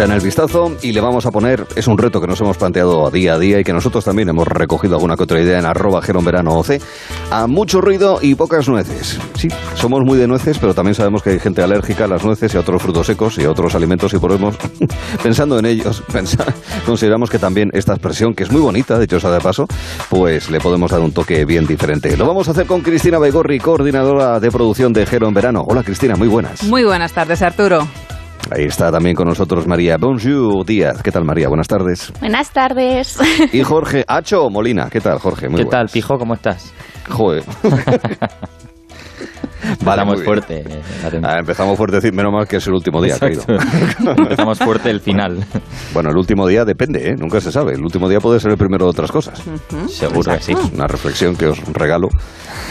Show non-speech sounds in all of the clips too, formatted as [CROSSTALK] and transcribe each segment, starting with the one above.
Ya en el vistazo y le vamos a poner, es un reto que nos hemos planteado a día a día y que nosotros también hemos recogido alguna que otra idea en arroba verano OC, a mucho ruido y pocas nueces. Sí, somos muy de nueces, pero también sabemos que hay gente alérgica a las nueces y a otros frutos secos y a otros alimentos y podemos, [LAUGHS] pensando en ellos, [LAUGHS] consideramos que también esta expresión, que es muy bonita, de hecho, de paso, pues le podemos dar un toque bien diferente. Lo vamos a hacer con Cristina Begorri, coordinadora de producción de Jero en Verano. Hola Cristina, muy buenas. Muy buenas tardes, Arturo. Ahí está también con nosotros María Bonjour Díaz. ¿Qué tal, María? Buenas tardes. Buenas tardes. [LAUGHS] Y Jorge Hacho Molina. ¿Qué tal, Jorge? Muy ¿Qué tal, Pijo? ¿Cómo estás? Joder. [LAUGHS] Empezamos fuerte. Ah, empezamos fuerte, menos mal que es el último día. [LAUGHS] empezamos fuerte el final. Bueno, el último día depende, ¿eh? nunca se sabe. El último día puede ser el primero de otras cosas. Seguro que sí. Una reflexión que os regalo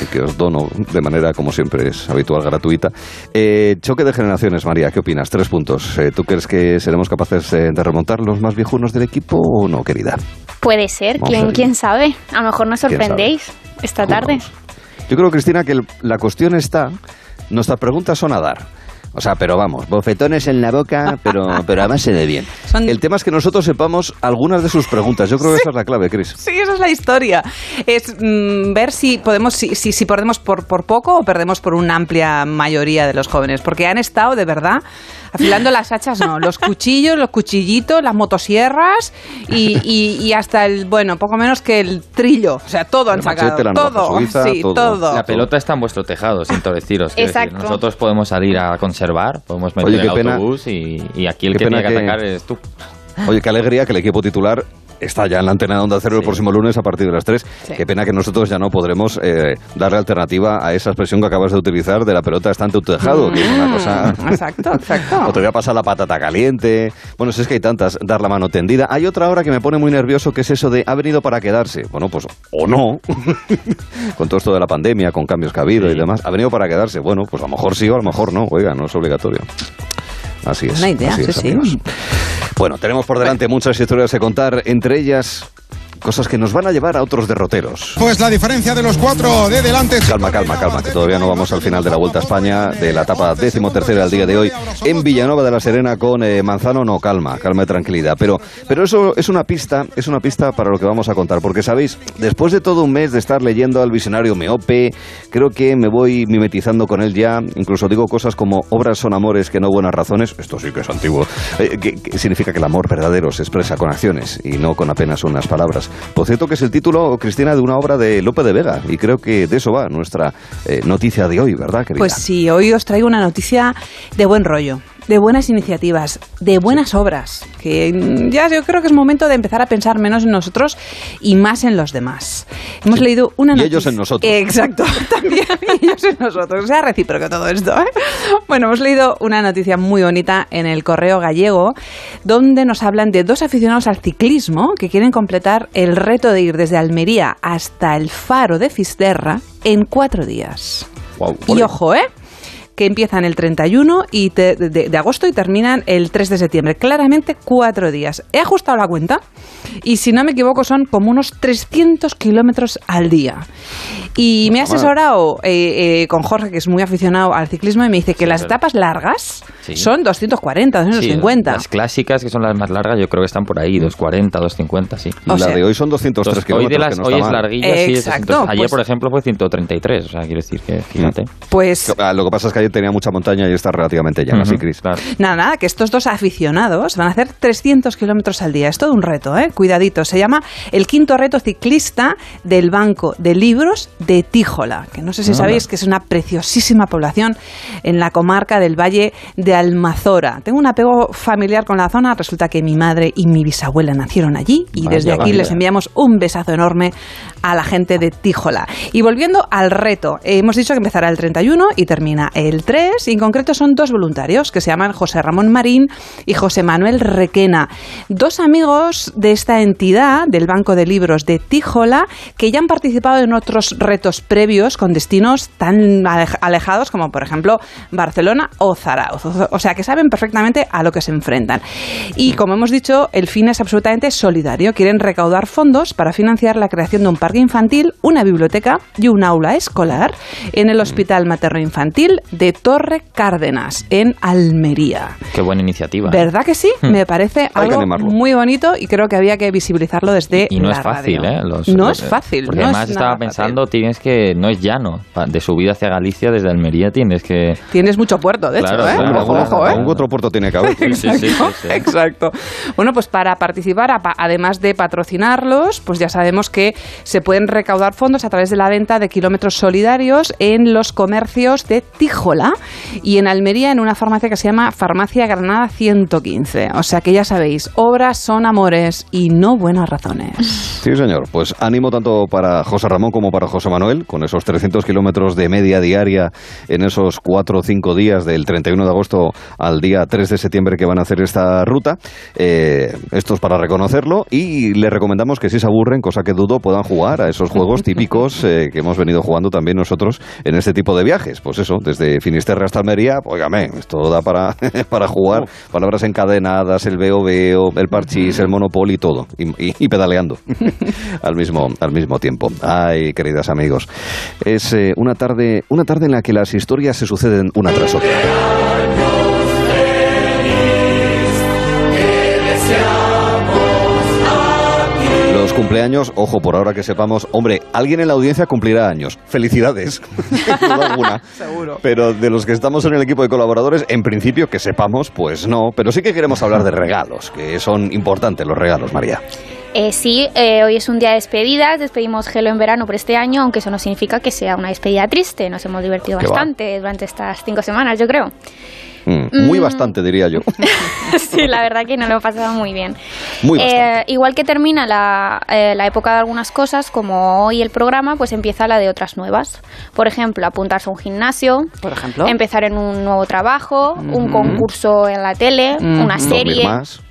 y que os dono de manera, como siempre es habitual, gratuita. Eh, choque de generaciones, María, ¿qué opinas? Tres puntos. Eh, ¿Tú crees que seremos capaces de remontar los más viejunos del equipo o no, querida? Puede ser, ¿Quién, quién sabe. A lo mejor nos sorprendéis esta tarde. Yo creo, Cristina, que la cuestión está, nuestras preguntas son a dar. O sea, pero vamos, bofetones en la boca, pero, [LAUGHS] pero a base de bien. El tema es que nosotros sepamos algunas de sus preguntas. Yo creo que esa es la clave, Cris. Sí, esa es la historia. Es mm, ver si podemos, si, si, si perdemos por, por poco o perdemos por una amplia mayoría de los jóvenes. Porque han estado, de verdad, afilando las hachas, no, los cuchillos, los cuchillitos, las motosierras y, hasta el, bueno, poco menos que el trillo. O sea, todo han sacado. todo, sí, todo. La pelota está en vuestro tejado, siento deciros. Exacto. nosotros podemos salir a conservar, podemos meter el autobús y, aquí el que tiene que, atacar es tú. Oye, qué alegría que el equipo titular está ya en la antena de Onda Cero el próximo lunes a partir de las 3. Qué pena que nosotros ya no podremos eh, darle alternativa a esa expresión que acabas de utilizar de la pelota está en tu tejado, que es una cosa... Exacto, exacto. [LAUGHS] o te voy a pasar la patata caliente. Bueno, si es que hay tantas, dar la mano tendida. Hay otra ahora que me pone muy nervioso, que es eso de ha venido para quedarse. Bueno, pues, o no, [LAUGHS] con todo esto de la pandemia, con cambios que ha habido y demás, ha venido para quedarse. Bueno, pues a lo mejor sí o a lo mejor no. Oiga, no es obligatorio. Así es. Una idea, sí, sí. Bueno, tenemos por delante muchas historias que contar, entre ellas cosas que nos van a llevar a otros derroteros. Pues la diferencia de los cuatro de delante. Calma, calma, calma, que todavía no vamos al final de la Vuelta a España de la etapa décimo tercera al día de hoy en Villanueva de la Serena con eh, Manzano. No, calma, calma y tranquilidad. Pero, pero eso es una pista, es una pista para lo que vamos a contar, porque sabéis, después de todo un mes de estar leyendo al visionario Meope, creo que me voy mimetizando con él ya. Incluso digo cosas como obras son amores que no buenas razones. Esto sí que es antiguo. Eh, que significa que el amor verdadero se expresa con acciones y no con apenas unas palabras. Por cierto que es el título, Cristina, de una obra de Lope de Vega y creo que de eso va nuestra eh, noticia de hoy, ¿verdad, querida? Pues sí, hoy os traigo una noticia de buen rollo de buenas iniciativas, de buenas obras, que ya yo creo que es momento de empezar a pensar menos en nosotros y más en los demás. Hemos leído una noticia. Y ellos en nosotros. Exacto, [LAUGHS] también ellos en nosotros. Sea recíproco todo esto. ¿eh? Bueno, hemos leído una noticia muy bonita en el Correo Gallego, donde nos hablan de dos aficionados al ciclismo que quieren completar el reto de ir desde Almería hasta el Faro de Fisterra en cuatro días. y ojo, ¿eh? Que empiezan el 31 y de, agosto y terminan el 3 de septiembre. Claramente cuatro días. He ajustado la cuenta y si no me equivoco son como unos 300 kilómetros al día. Y me he asesorado eh, eh, con Jorge, que es muy aficionado al ciclismo, y me dice que las etapas largas son 240, 250. las clásicas, que son las más largas, yo creo que están por ahí, 240, 250, sí. la de hoy son 203 kilómetros. Hoy, de las, hoy es larguilla, Exacto, Ayer, pues por ejemplo, fue 133, o sea, quiero decir que, fíjate. Pues... Ah, lo que pasa es que ayer tenía mucha montaña y está relativamente llana, ¿sí, Cris? Nada, nada, que estos dos aficionados van a hacer 300 kilómetros al día. Es todo un reto, ¿eh? Cuidadito. Se llama el quinto reto ciclista del Banco de Libros de Tíjola, que no sé si sabéis que es una preciosísima población en la comarca del Valle de Almazora. Tengo un apego familiar con la zona. Resulta que mi madre y mi bisabuela nacieron allí y desde aquí les enviamos un besazo enorme a la gente de Tíjola. Y volviendo al reto, hemos dicho que empezará el 31 y termina el 3. Y en concreto son dos voluntarios que se llaman José Ramón Marín y José Manuel Requena. Dos amigos de esta entidad, del Banco de Libros de Tíjola, que ya han participado en otros retos previos con destinos tan alejados como, por ejemplo, Barcelona o Zarauz. O sea, que saben perfectamente a lo que se enfrentan. Y como hemos dicho, el fin es absolutamente solidario. Quieren recaudar fondos para financiar la creación de un parque infantil, una biblioteca y un aula escolar en el Hospital Materno Infantil de de Torre Cárdenas, en Almería. Qué buena iniciativa. ¿Verdad que sí? Hmm. Me parece algo muy bonito y creo que había que visibilizarlo desde y, no es fácil, ¿eh? no es fácil. Porque además estaba pensando, tienes que, no es llano, de subida hacia Galicia desde Almería tienes que... Tienes mucho puerto, de hecho, ¿eh? ¿eh? otro puerto tiene que haber. [LAUGHS] exacto, exacto. Bueno, pues para participar, además de patrocinarlos, pues ya sabemos que se pueden recaudar fondos a través de la venta de kilómetros solidarios en los comercios de Y en Almería en una farmacia que se llama Farmacia Granada 115. O sea que ya sabéis, obras son amores y no buenas razones. [LAUGHS] Sí, señor. Pues ánimo tanto para José Ramón como para José Manuel, con esos 300 kilómetros de media diaria en esos 4 o 5 días del 31 de agosto al día 3 de septiembre que van a hacer esta ruta. Eh, esto es para reconocerlo y le recomendamos que si se aburren, cosa que dudo, puedan jugar a esos juegos [LAUGHS] típicos eh, que hemos venido jugando también nosotros en este tipo de viajes. Pues eso, desde Finisterre hasta Almería, esto da para, [LAUGHS] para jugar. Palabras encadenadas, el veo veo, el parchís, el monopoly, todo, y, pedaleando. [LAUGHS] Al, mismo, al mismo tiempo. Ay, queridas amigos, es eh, una, tarde, una tarde en la que las historias se suceden una tras otra. Cumpleaños, ojo, por ahora que sepamos, hombre, alguien en la audiencia cumplirá años. Felicidades, [LAUGHS] alguna. [LAUGHS] Seguro. Pero de los que estamos en el equipo de colaboradores, en principio que sepamos, pues no. Pero sí que queremos hablar de regalos, que son importantes los regalos, María. Eh, sí, eh, hoy es un día de despedidas, despedimos Gelo en verano por este año, aunque eso no significa que sea una despedida triste, nos hemos divertido bastante durante estas cinco semanas, yo creo. Mm, muy mm. bastante, diría yo. [LAUGHS] sí, la verdad que no lo he pasado muy bien. Muy eh, igual que termina la, eh, la, época de algunas cosas, como hoy el programa, pues empieza la de otras nuevas. Por ejemplo, apuntarse a un gimnasio, por ejemplo, empezar en un nuevo trabajo, un concurso en la tele, una serie. [LAUGHS] [LAUGHS] Dormir más.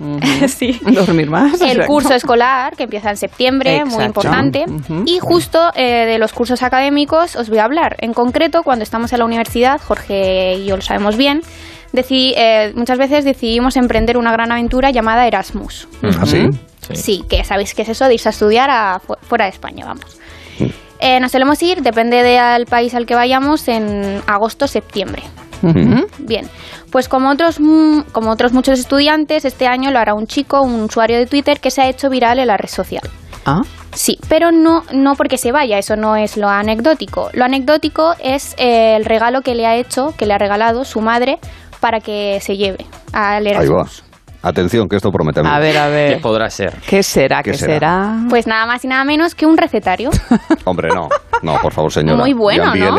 sí. Dormir más. El curso escolar, que empieza en septiembre, muy importante. Y justo eh, de los cursos académicos os voy a hablar. En concreto, cuando estamos en la universidad, Jorge y yo lo sabemos bien, eh, muchas veces decidimos emprender una gran aventura llamada Erasmus. ¿Ah, sí? sí? que sabéis que es eso de irse a estudiar a, fuera de España, vamos. Mm. Eh, nos solemos ir, depende del país al que vayamos, en agosto-septiembre. Bien, pues como otros, como otros muchos estudiantes, este año lo hará un chico, un usuario de Twitter que se ha hecho viral en la red social. ¿Ah? Sí, pero no, no porque se vaya, eso no es lo anecdótico. Lo anecdótico es eh, el regalo que le ha hecho, que le ha regalado su madre para que se lleve al Erasmus. Atención, que esto promete. A ver, a ver. ¿Qué podrá ser? ¿Qué será? ¿Qué, será? Pues nada más y nada menos que un recetario. [LAUGHS] Hombre, no. No, por favor, señora. Muy bueno, ¿no?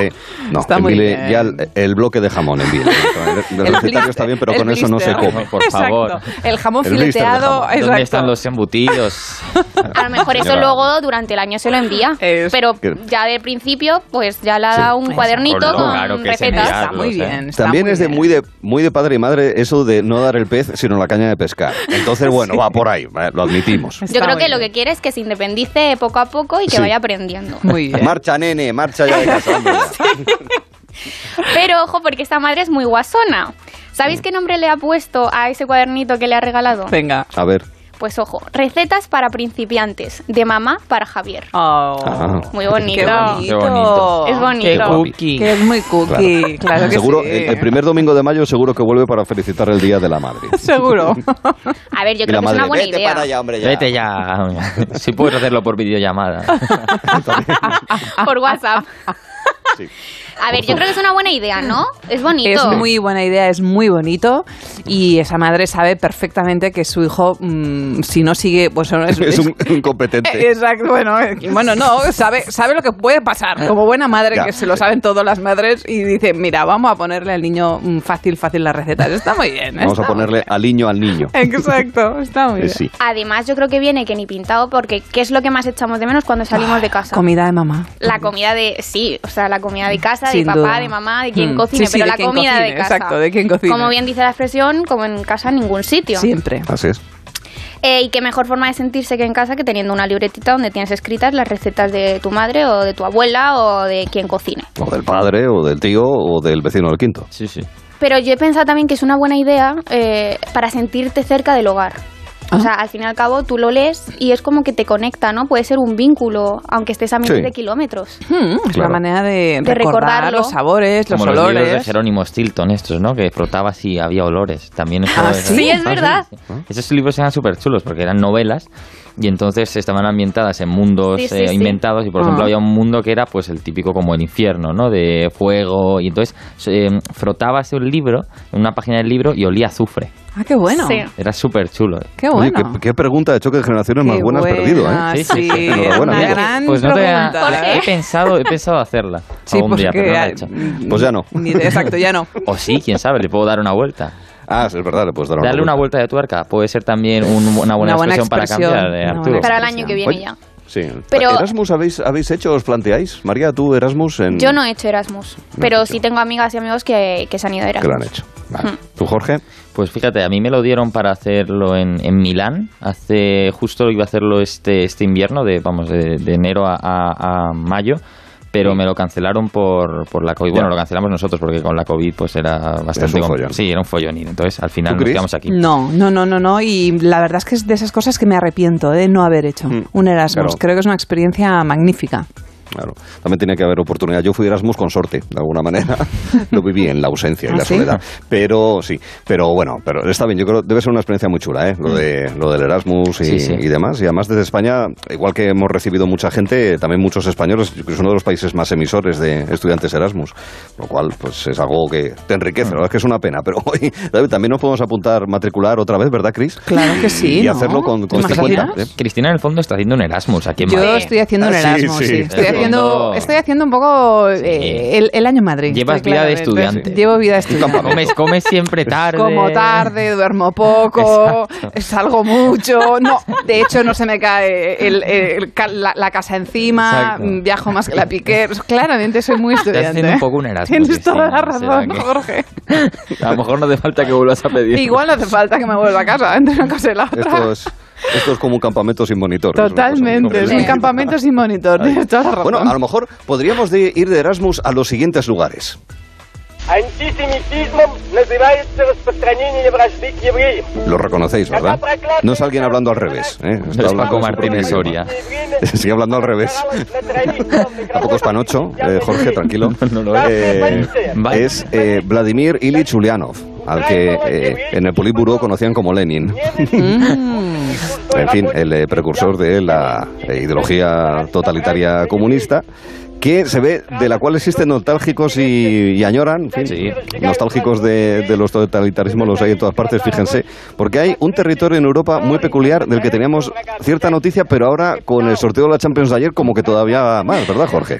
No, está muy bien. ya el, bloque de jamón, envíele. [LAUGHS] El, el recetario está bien, pero con eso no se come, por favor. El jamón fileteado. ¿Dónde están los embutidos? [LAUGHS] A lo mejor eso luego durante el año se lo envía. Pero ya de principio, pues ya le ha dado un cuadernito con recetas. Está muy bien. También es de muy, de muy de padre y madre eso de no dar el pez, sino la caña de pescar. Entonces, [LAUGHS] bueno, va por ahí, lo admitimos. Yo creo que lo que quiere es que se independice poco a poco y que vaya aprendiendo. Muy bien. Marcha, nene, marcha ya de casa. [LAUGHS] Pero ojo, porque esta madre es muy guasona. ¿Sabéis qué nombre le ha puesto a ese cuadernito que le ha regalado? Venga. A ver. Pues ojo, recetas para principiantes, de mamá para Javier. Oh, Muy bonito. Qué bonito. Es bonito. Qué cookie. Que es muy cookie. Claro, que seguro, sí. el, primer domingo de mayo seguro que vuelve para felicitar el Día de la Madre. [LAUGHS] seguro. A ver, yo creo que es una buena Vete idea. Para allá, hombre, ya. Vete ya. si puedes hacerlo por videollamada. [LAUGHS] por WhatsApp. Sí. A ver, yo creo que es una buena idea, ¿no? Es bonito. Es muy buena idea, es muy bonito. Y esa madre sabe perfectamente que su hijo, mm, si no sigue, pues es, [LAUGHS] es un incompetente. [LAUGHS] Exacto, bueno, eh, bueno, no, sabe, sabe lo que puede pasar. Como buena madre, que se lo saben todas las madres, y dice, mira, vamos a ponerle al niño mm, fácil, fácil las recetas. Está muy bien. Vamos a ponerle al niño al niño. [LAUGHS] Exacto, está muy bien. Sí. Además, yo creo que viene que ni pintado, porque ¿qué es lo que más echamos de menos cuando salimos de casa? Comida de mamá. La comida de, sí, o sea, la comida de casa de papá, de mamá, de quien mm. cocine, pero la comida de casa. Exacto, de quien cocine. Como bien dice la expresión, como en casa en ningún sitio. Siempre. Así es. Eh, y qué mejor forma de sentirse que en casa que teniendo una libretita donde tienes escritas las recetas de tu madre o de tu abuela o de quien cocine. O del padre o del tío o del vecino del quinto. Sí, sí. Pero yo he pensado también que es una buena idea eh, para sentirte cerca del hogar. O sea, al fin y al cabo tú lo lees y es como que te conecta, ¿no? Puede ser un vínculo, aunque estés a miles de kilómetros. Hmm, es la manera de, recordar los sabores, los olores. Los de Jerónimo Stilton estos, ¿no? Que frotabas y había olores. También ah, sí, es verdad. Esos libros eran súper chulos porque eran novelas y entonces estaban ambientadas en mundos eh, inventados y por ejemplo ah. había un mundo que era pues el típico como el infierno, ¿no? De fuego y entonces eh, frotabas el libro, en una página del libro y olía azufre. Ah, qué bueno. Era súper chulo. Qué bueno. Oye, qué, pregunta de choque de generaciones más buena has perdido, ¿eh? Sí, sí. Una gran pues no te he pensado, he pensado hacerla sí, pues día, pero no hecho. Pues ya no. Exacto, ya no. O sí, quién sabe, le puedo dar una vuelta. Ah, es verdad, le puedes dar una Darle una vuelta de tuerca puede ser también una, buena expresión, para cambiar, de Arturo. Para el año que viene ya. Sí. Pero, ¿Erasmus habéis, habéis hecho, os planteáis? María, ¿tú Erasmus? En... Yo no he hecho Erasmus, pero sí tengo amigas y amigos que, que se han ido a Erasmus. Que lo han hecho. Hmm. ¿Tú, Jorge? Pues fíjate, a mí me lo dieron para hacerlo en, en Milán. Hace justo iba a hacerlo este, este invierno, de, vamos, de, enero a, a mayo pero me lo cancelaron por, por la COVID. Bueno, lo cancelamos nosotros porque con la COVID pues era bastante... follón. Sí, era un follonín. Entonces al final nos quedamos aquí. No, no, no, no, no. Y la verdad es que es de esas cosas que me arrepiento de no haber hecho. Mm. Un Erasmus. Creo que es una experiencia magnífica. Claro. También tenía que haber oportunidad. Yo fui Erasmus con sorte, de alguna manera. [LAUGHS] Lo viví en la ausencia y ¿Ah, la soledad. Pero sí, pero bueno, pero está bien. Yo creo que debe ser una experiencia muy chula, ¿eh? Lo, de, lo del Erasmus y, demás. Y además desde España, igual que hemos recibido mucha gente, también muchos españoles, que es uno de los países más emisores de estudiantes Erasmus. Lo cual, pues es algo que te enriquece. La verdad es que es una pena. Pero hoy también nos podemos apuntar, matricular otra vez, ¿verdad, Cris? Claro que sí. Y hacerlo con, con este cuenta. ¿eh? Cristina, en el fondo, está haciendo un Erasmus aquí en Yo estoy haciendo un ah, Erasmus, sí estoy haciendo un poco eh, el, año en Madrid. Llevas vida de estudiante. Llevo vida de [LAUGHS] estudiante. Comes, comes siempre [LAUGHS] tarde. Como tarde, duermo poco, salgo mucho. No, de hecho no se me cae la, casa encima, viajo más que la piqué. Claramente soy muy estudiante. un poco un Erasmus. Tienes toda la razón, Jorge. [LAUGHS] A lo mejor no hace falta que vuelvas a pedir. Igual no hace falta que me vuelva a casa, entre una cosa y la otra. Esto es esto es como un campamento sin monitor. Totalmente, es, un campamento sin monitor. [LAUGHS] Bueno, a lo mejor podríamos ir de Erasmus a los siguientes lugares. Lo reconocéis, ¿verdad? No es alguien hablando al revés. ¿eh? Está es Paco Martínez Soria. [LAUGHS] Sigue hablando al revés. [LAUGHS] Tampoco es Panocho, eh, Jorge, tranquilo. [LAUGHS] No, no, eh, es eh, Vladimir Ilich Ulyanov, al que eh, en el Politburo conocían como Lenin. En fin, el precursor de la ideología totalitaria comunista que se ve, de la cual existen nostálgicos y, añoran, en fin, nostálgicos de, los totalitarismos los hay en todas partes, fíjense, porque hay un territorio en Europa muy peculiar del que teníamos cierta noticia, pero ahora con el sorteo de la Champions de ayer como que todavía más, ¿verdad, Jorge?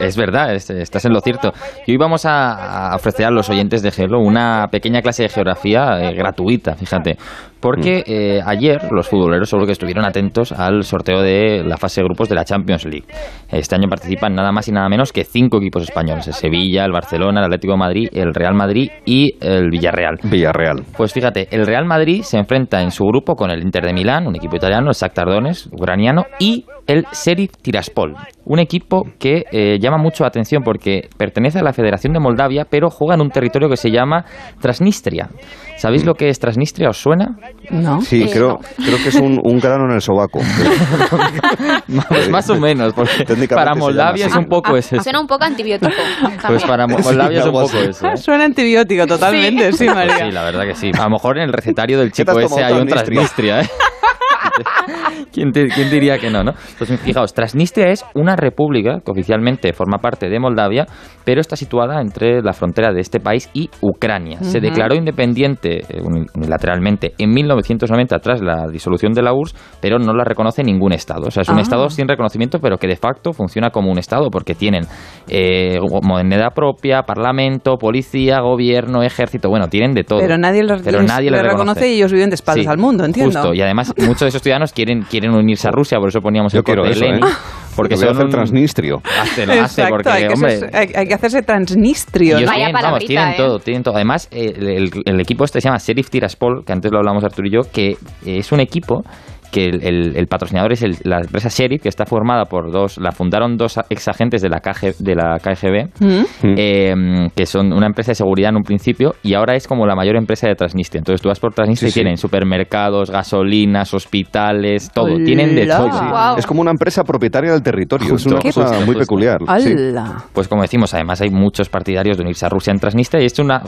es verdad, estás en lo cierto. Y hoy vamos a, ofrecer a los oyentes de Gelo una pequeña clase de geografía eh, gratuita, fíjate, porque eh, ayer los futboleros seguro que estuvieron atentos al sorteo de la fase de grupos de la Champions League. Este año participan nada más y nada menos que cinco equipos españoles: el Sevilla, el Barcelona, el Atlético de Madrid, el Real Madrid y el Villarreal. Villarreal. Pues fíjate, el Real Madrid se enfrenta en su grupo con el Inter de Milán, un equipo italiano, el Shakhtar Donetsk, ucraniano, y el Sheriff Tiraspol, un equipo que eh, llama mucho la atención porque pertenece a la Federación de Moldavia, pero juega en un territorio que se llama Transnistria. ¿Sabéis lo que es Transnistria? ¿Os suena? No. Sí, creo, creo que es un, un grano en el sobaco. [LAUGHS] más, o menos, [LAUGHS] porque para Moldavia es un poco ese. Suena un poco antibiótico. [LAUGHS] Pues para Moldavia es un poco eso. ¿eh? Suena antibiótico totalmente, sí, María. sí, la verdad que sí. A lo mejor en el recetario del chico ese hay un Transnistria, ¿eh? ¿Quién, diría que no, no? Pues fijaos, Transnistria es una república que oficialmente forma parte de Moldavia, pero está situada entre la frontera de este país y Ucrania. Se declaró independiente eh, unilateralmente en 1990 tras la disolución de la URSS, pero no la reconoce ningún Estado. O sea, es un ah. Estado sin reconocimiento, pero que de facto funciona como un Estado, porque tienen eh, moneda propia, parlamento, policía, gobierno, ejército, bueno, tienen de todo. Pero nadie los, reconoce. y ellos viven de espaldas al mundo, entiendo. Justo, y además muchos de esos ciudadanos quieren, quieren unirse a Rusia, por eso poníamos el corte de Lenin. ¿eh? [LAUGHS] Porque son el transnistrio. Exacto, hay, que hacerse transnistrio. tienen ¿eh? todo, tienen todo. Además, el, equipo este se llama Sheriff Tiraspol, que antes lo hablamos Arturo y yo, que es un equipo que el, patrocinador es la empresa Sheriff, que está formada por dos, la fundaron dos ex agentes de la, KG, de la KGB, mm. eh, que son una empresa de seguridad en un principio, y ahora es como la mayor empresa de Transnistria. Entonces tú vas por Transnistria y tienen supermercados, gasolinas, hospitales, todo. Tienen de todo. Es como una empresa propietaria del territorio. es una cosa muy peculiar. Pues como decimos, además hay muchos partidarios de unirse a Rusia en Transnistria y es una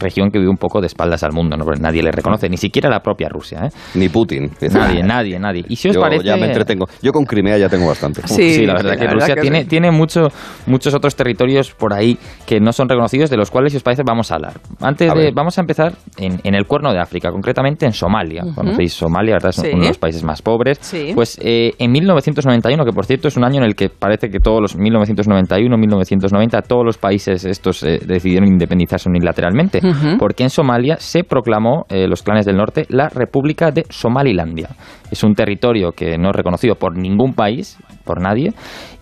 región que vive un poco de espaldas al mundo. ¿no? nadie le reconoce, ni siquiera la propia Rusia. ¿eh? Ni Putin. Nadie, nadie, nadie. Y si os Yo parece... ya me entretengo. Yo con Crimea ya tengo bastante. Sí, la verdad que Rusia tiene, tiene mucho, muchos otros territorios por ahí que no son reconocidos, de los cuales, si os parece, vamos a hablar. Antes de, vamos a empezar en, en, el cuerno de África, concretamente en Somalia. Conocéis Somalia, ¿verdad? Es uno de los países más pobres. Pues eh, en 1991, que por cierto es un año en el que parece que todos los 1991, 1990, todos los países estos eh, decidieron independizarse unilateralmente, porque en Somalia se proclamó, eh, los clanes del norte, la República de Somalilandia. Es un territorio que no es reconocido por ningún país, por nadie,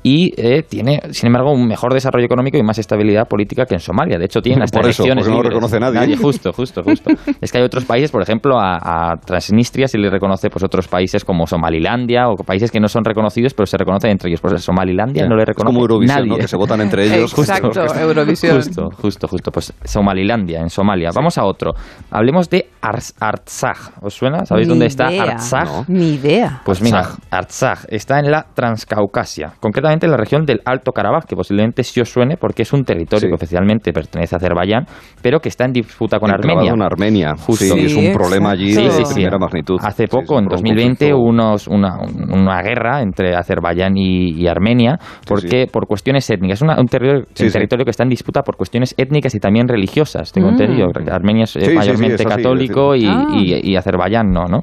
y eh, tiene, sin embargo, un mejor desarrollo económico y más estabilidad política que en Somalia. De hecho, tiene las por eso, no reconoce nadie. Justo, justo, justo. es que hay otros países, por ejemplo, a, Transnistria se le reconoce pues otros países como Somalilandia o países que no son reconocidos, pero se reconocen entre ellos. Pues Somalilandia no le reconoce como Eurovisión, ¿no? que se votan entre ellos. [LAUGHS] Exacto, Eurovisión. Justo, justo, justo. Pues Somalilandia, en Somalia. Vamos a otro. Hablemos de Artsakh. ¿Os suena? ¿Sabéis dónde está Artsakh? Ni idea. Pues mira, Artsakh está en la Transcaucasia, concretamente en la región del Alto Karabaj, que posiblemente sí os suene porque es un territorio que oficialmente pertenece a Azerbaiyán, pero que está en disputa con Armenia. Con Armenia, Justo. Sí, es un problema allí de primera magnitud. Hace poco, en 2020, hubo unos, una, una, guerra entre Azerbaiyán y, Armenia porque por cuestiones étnicas. Es un territorio, territorio que está en disputa por cuestiones étnicas y también religiosas, tengo mm. entendido. Armenia es mayormente católico y, y, Azerbaiyán no, ¿no?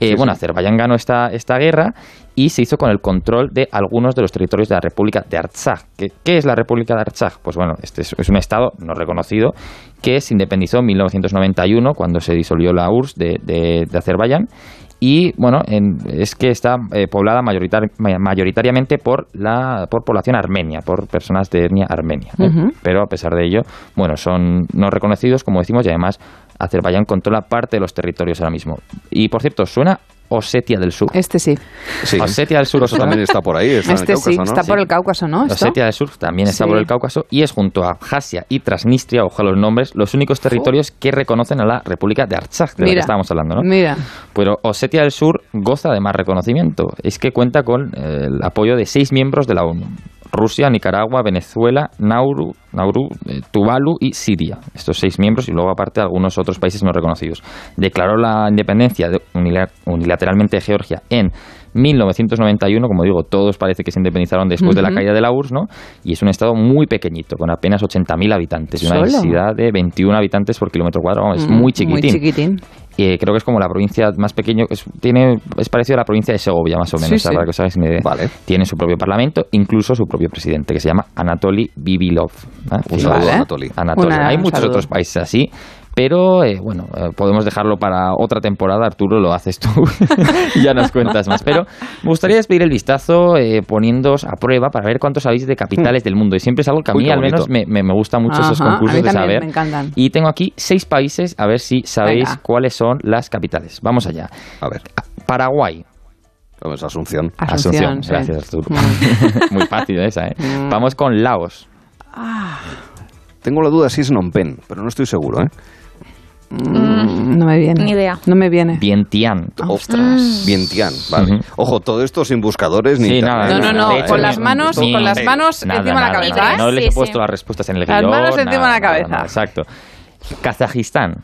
Eh, bueno, Azerbaiyán ganó esta, esta guerra y se hizo con el control de algunos de los territorios de la República de Artsakh. ¿Qué, qué es la República de Artsakh? Pues bueno, este es, un estado no reconocido que se independizó en 1991 cuando se disolvió la URSS de, de, Azerbaiyán y bueno, es que está eh, poblada mayoritariamente por la por población armenia, por personas de etnia armenia. ¿eh? Pero a pesar de ello, bueno, son no reconocidos, como decimos, y además Azerbaiyán controla parte de los territorios ahora mismo. Y por cierto, suena Osetia del Sur. Este sí. Osetia del Sur Eso también está por ahí. Está este en el Cáucaso, sí, está por el Cáucaso, ¿no? Osetia del Sur también está por el Cáucaso y es junto a Abjasia y Transnistria, ojo a los nombres, los únicos territorios que reconocen a la República de Artsakh, de la que estábamos hablando, ¿no? Mira. Pero Osetia del Sur goza de más reconocimiento. Es que cuenta con el apoyo de seis miembros de la ONU. Rusia, Nicaragua, Venezuela, Nauru, Nauru eh, Tuvalu y Siria. Estos seis miembros y luego aparte algunos otros países no reconocidos. Declaró la independencia unilateralmente de Georgia en 1991, como digo, todos parece que se independizaron después de la caída de la URSS, ¿no? Y es un estado muy pequeñito, con apenas 80.000 habitantes, y una densidad de 21 habitantes por kilómetro cuadrado, es muy chiquitín. Muy chiquitín creo que es como la provincia más pequeña, es, tiene, es parecido a la provincia de Segovia, más o menos, para que os hagáis una idea. Vale. Tiene su propio parlamento, incluso su propio presidente, que se llama Anatoly Bibilov. ¿eh? Un saludo, Anatoly. Hay muchos otros países así, pero eh, bueno, eh, podemos dejarlo para otra temporada. Arturo, lo haces tú. [LAUGHS] ya nos cuentas más. Pero me gustaría despedir el vistazo eh, poniéndoos a prueba para ver cuántos sabéis de capitales del mundo. Y siempre es algo que a mí al menos me, me, gusta mucho esos concursos de saber. Me encantan. Y tengo aquí seis países, a ver si sabéis cuáles son las capitales. Vamos allá. A ver. Paraguay. Vamos, Asunción. Asunción, gracias Arturo. Mm. [LAUGHS] Muy fácil esa, ¿eh? Mm. Vamos con Laos. Ah. Tengo la duda si es Phnom pero no estoy seguro, ¿eh? Mm, no me viene. Ni idea. No me viene. Vientiane. Ostras. Vientiane, vale. Ojo, todo esto sin buscadores ni nada. No, no, no. con las manos, con las manos encima de la cabeza. ¿eh? No les he puesto las respuestas en el guion. Las manos encima de la cabeza. exacto. Kazajistán.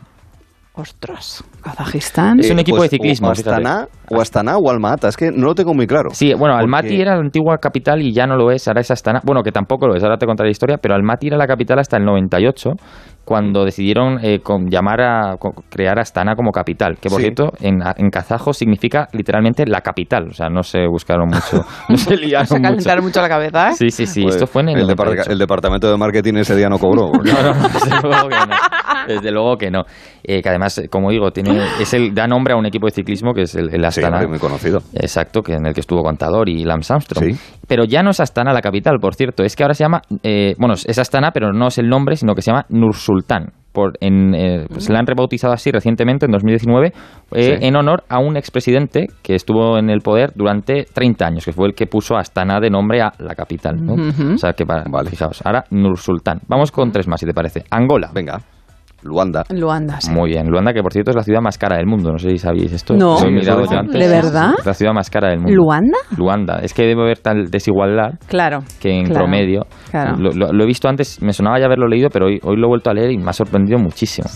Ostras, Kazajistán. Es un equipo de ciclismo. O Astana, o Astana o Almaty, es que no lo tengo muy claro. Sí, bueno, Almaty era la antigua capital y ya no lo es, ahora es Astana. Bueno, que tampoco lo es, ahora te contaré la historia, pero Almaty era la capital hasta el 98, cuando decidieron eh, llamar a crear Astana como capital, que por cierto, en, en, kazajo significa literalmente la capital, o sea, no se buscaron mucho, [LAUGHS] no se liaron se mucho. mucho la cabeza, ¿eh? Sí, sí, sí, esto fue en el, el, departamento de marketing ese día no cobró. [LAUGHS] no, no, no, Desde luego que no. Eh, que además, como digo, tiene, es el, da nombre a un equipo de ciclismo que es el, el Astana. Sí, muy conocido. Exacto, que en el que estuvo Contador y Lance Armstrong. Pero ya no es Astana la capital, por cierto. Es que ahora se llama, eh, bueno, es Astana, pero no es el nombre, sino que se llama Nur-Sultán. Por, en, eh, se la han rebautizado así recientemente, en 2019, eh, en honor a un expresidente que estuvo en el poder durante 30 años, que fue el que puso Astana de nombre a la capital. ¿no? O sea que, para, vale. fijaos, ahora Nur-Sultán. Vamos con tres más, si te parece. Angola. Venga. Luanda. Luanda, sí. Muy bien. Luanda, que por cierto es la ciudad más cara del mundo. No sé si sabéis esto. No. Lo he mirado yo antes. ¿De verdad? Es la ciudad más cara del mundo. ¿Luanda? Luanda. Es que debe haber tal desigualdad claro, que en claro, promedio. claro. Lo, lo- lo he visto antes, me sonaba ya haberlo leído, pero hoy, hoy lo he vuelto a leer y me ha sorprendido muchísimo.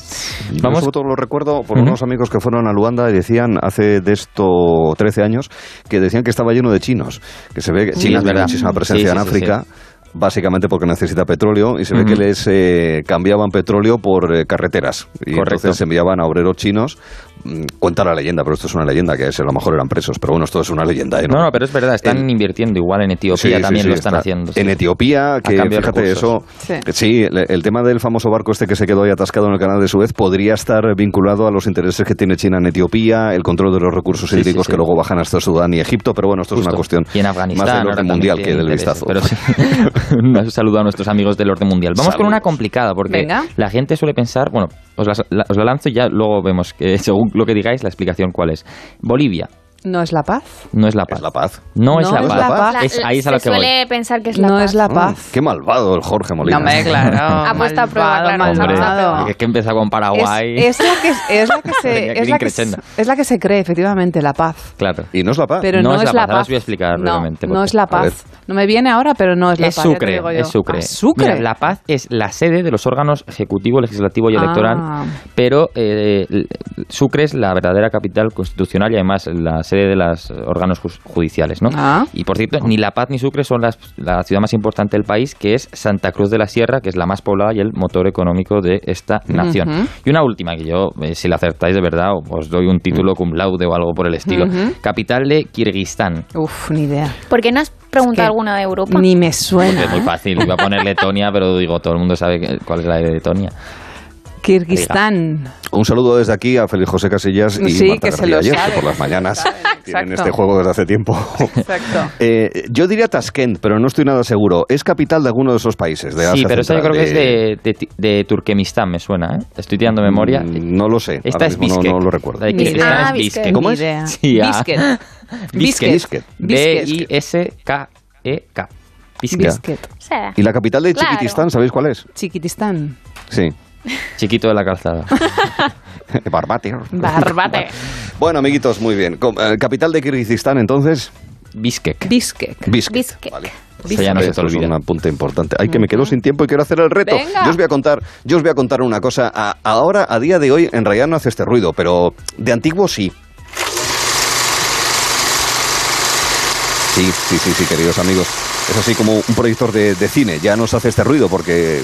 Yo Vamos, todo lo recuerdo por unos amigos que fueron a Luanda y decían hace de esto 13 años que decían que estaba lleno de chinos, que se ve que Sí, China es tiene muchísima presencia Sí, en sí, sí, África. Básicamente porque necesita petróleo y se ve que les eh, cambiaban petróleo por eh, carreteras. Y Correcto. entonces enviaban a obreros chinos. Mm, Cuenta la leyenda, pero esto es una leyenda, que a lo mejor eran presos. Pero bueno, esto es una leyenda. ¿eh? no, no, pero es verdad, están invirtiendo igual en Etiopía, Sí, también sí, lo están está. haciendo. sí. En Etiopía, que fíjate eso. Sí. sí, el, el tema del famoso barco este que se quedó ahí atascado en el canal de Suez podría estar vinculado a los intereses que tiene China en Etiopía, el control de los recursos hídricos sí. que luego bajan hasta Sudán y Egipto, pero bueno, esto es una cuestión y en Afganistán, más del orden mundial que del vistazo. Pero sí, [LAUGHS] un saludo a nuestros amigos del orden mundial. Vamos con una complicada, porque Venga. la gente suele pensar, bueno, os la, os la lanzo y ya luego vemos, que, según lo que digáis, la explicación cuál es. Bolivia ¿No es la paz? no es la paz. Es la paz. No, es No la paz. la paz. La- Es- ahí es a lo que voy. suele pensar que es la no paz. es la Mm, paz. qué malvado el Jorge Molina. No, hombre, claro. Ha puesto a prueba, claro, Hombre, malvado. es que empieza con Paraguay. Es, es la que, es la que se, es la que, crescendo. es la que se cree, efectivamente, la paz. Claro. Y no es la paz. Pero No no, es la paz, ahora os voy a explicar no, no es la paz. No me viene ahora, pero no es la es paz. Sucre, digo yo. es Sucre. Ah, Sucre. Mira, la paz es la sede de los órganos ejecutivo, legislativo y electoral, Ah. pero eh, Sucre es la verdadera capital constitucional y además la sede de los órganos jus- judiciales, ¿no? Ah. Y por cierto, ni La Paz ni Sucre son las- la ciudad más importante del país, que es Santa Cruz de la Sierra, que es la más poblada y el motor económico de esta nación. Y una última que yo, eh, si la acertáis de verdad, os doy un título cum laude o algo por el estilo. Capital de Kirguistán. Uf, ni idea. ¿Por qué no has preguntado que alguna de Europa? Ni me Porque suena. es muy ¿eh? fácil, iba a poner Letonia, pero digo, todo el mundo sabe que- cuál es la de Letonia. Kirguistán. Un saludo desde aquí a Félix José Casillas y Sí, Marta que se García lo Ayer, sabe, que por las se lo mañanas tienen este juego desde hace tiempo. Exacto. [LAUGHS] Eh, yo diría Tashkent, pero no estoy nada seguro. Es capital de alguno de esos países. De Sí, Asia pero esa yo creo que es de, de, de Turkmenistán, me suena, ¿eh? Estoy tirando memoria. Mm, No lo sé. Esta ahora es mismo no- no, lo recuerdo. La de Ni Kirguistán idea. es Ah, Bishkek. Bishkek. ¿Cómo es? Sí, ah. Bishkek. B-I-S-K-E-K. Sea, ¿Y la capital de. Chiquitistán, sabéis cuál es? Chiquitistán. Sí. Chiquito de la calzada. [LAUGHS] Barbate. Barbate. Bueno, amiguitos, muy bien. Eh, capital de Kirguistán, entonces, Bishkek. Biscuit. Bishkek. Bishkek. Vale. Eso ya no se te es un apunte importante. Ay, que me quedo sin tiempo y quiero hacer el reto. Venga. Yo os voy a contar, yo os voy a contar una cosa. A- ahora, a día de hoy, en realidad no hace este ruido, pero de antiguo sí. Sí, sí, sí, sí, queridos amigos. Es así como un proyector de, de cine. Ya no se hace este ruido porque...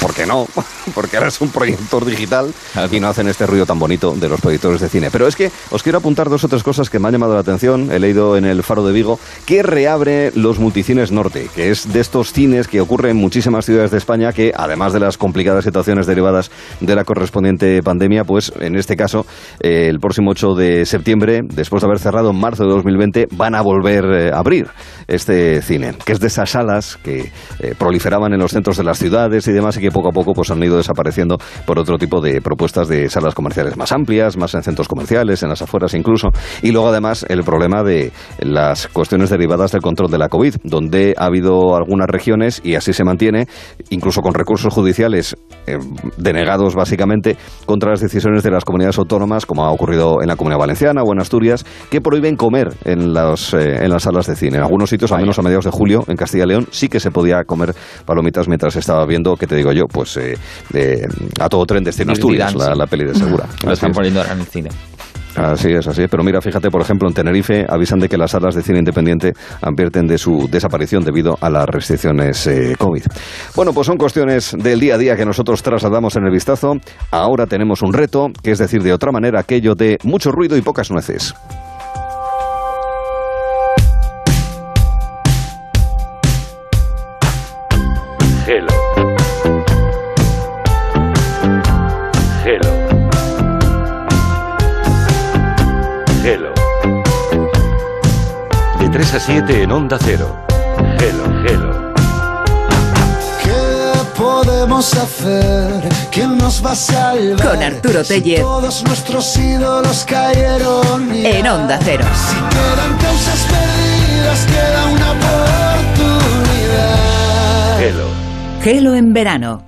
¿Por qué no? [LAUGHS] Porque ahora es un proyector digital y no hacen este ruido tan bonito de los proyectores de cine. Pero es que os quiero apuntar dos o tres cosas que me han llamado la atención. He leído en el Faro de Vigo que reabre los multicines norte, que es de estos cines que ocurren en muchísimas ciudades de España que, además de las complicadas situaciones derivadas de la correspondiente pandemia, pues en este caso, eh, el próximo 8 de septiembre, después de haber cerrado en marzo de 2020, van a volver eh, a abrir este cine, que es de esas salas que eh, proliferaban en los centros de las ciudades y demás y que poco a poco pues han ido desapareciendo por otro tipo de propuestas de salas comerciales más amplias, más en centros comerciales, en las afueras incluso. Y luego además el problema de las cuestiones derivadas del control de la COVID, donde ha habido algunas regiones y así se mantiene, incluso con recursos judiciales eh, denegados básicamente contra las decisiones de las comunidades autónomas, como ha ocurrido en la Comunidad Valenciana o en Asturias, que prohíben comer en las, eh, en las salas de cine. En algunos sitios, al menos a mediados de julio, en Castilla y León, sí que se podía comer palomitas mientras estaba viendo, ¿qué te digo yo? Pues eh, eh, a todo tren destino Asturias, la, la peli de Segura. Lo están es. poniendo ahora en el cine. Así es, así es. Pero mira, fíjate, por ejemplo, en Tenerife avisan de que las salas de cine independiente advierten de su desaparición debido a las restricciones eh, COVID. Bueno, pues son cuestiones del día a día que nosotros trasladamos en el vistazo. Ahora tenemos un reto, que es decir, de otra manera, aquello de mucho ruido y pocas nueces. 3 a 7 en Onda Cero. Hello, Hello. ¿Qué podemos hacer? ¿Quién nos va a salvar? Con Arturo Tellez. Todos nuestros ídolos cayeron. ya. En Onda Cero. Si quedan causas perdidas, queda una oportunidad. Hello. Gelo en verano.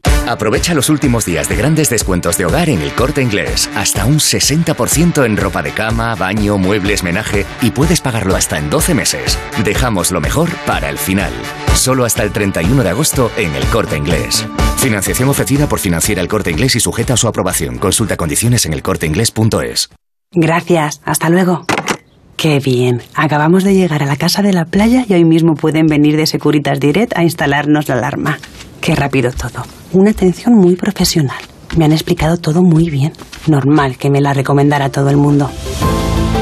Aprovecha los últimos días de grandes descuentos de hogar en el corte inglés. Hasta un 60% en ropa de cama, baño, muebles, menaje y puedes pagarlo hasta en 12 meses. Dejamos lo mejor para el final. Solo hasta el 31 de agosto en el corte inglés. Financiación ofrecida por Financiera el corte inglés y sujeta a su aprobación. Consulta condiciones en elcorteinglés.es. Gracias, hasta luego. Qué bien. Acabamos de llegar a la casa de la playa y hoy mismo pueden venir de Securitas Direct a instalarnos la alarma. Qué rápido todo. Una atención muy profesional. Me han explicado todo muy bien. Normal que me la recomendara todo el mundo.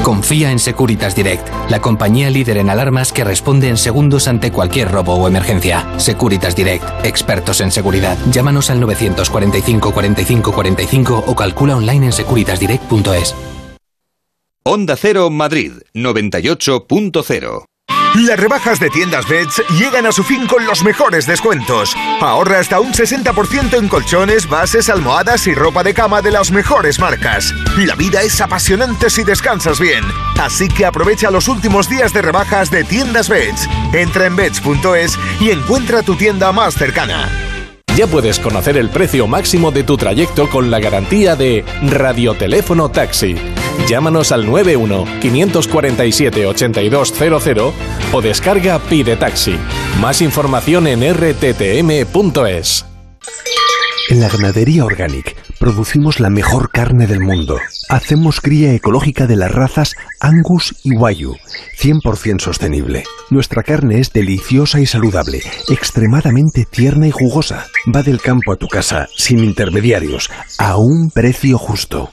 Confía en Securitas Direct, la compañía líder en alarmas que responde en segundos ante cualquier robo o emergencia. Securitas Direct, expertos en seguridad. Llámanos al 945 45 45 o calcula online en securitasdirect.es. Onda Cero Madrid 98.0 Las rebajas de tiendas Beds llegan a su fin con los mejores descuentos. Ahorra hasta un 60% en colchones, bases, almohadas y ropa de cama de las mejores marcas. La vida es apasionante si descansas bien. Así que aprovecha los últimos días de rebajas de tiendas Beds. Entra en beds.es y encuentra tu tienda más cercana. Ya puedes conocer el precio máximo de tu trayecto con la garantía de Radioteléfono Taxi. Llámanos al 91-547-8200 o descarga Pide Taxi. Más información en rttm.es. En la ganadería Organic producimos la mejor carne del mundo. Hacemos cría ecológica de las razas Angus y Wayu, 100% sostenible. Nuestra carne es deliciosa y saludable, extremadamente tierna y jugosa. Va del campo a tu casa, sin intermediarios, a un precio justo.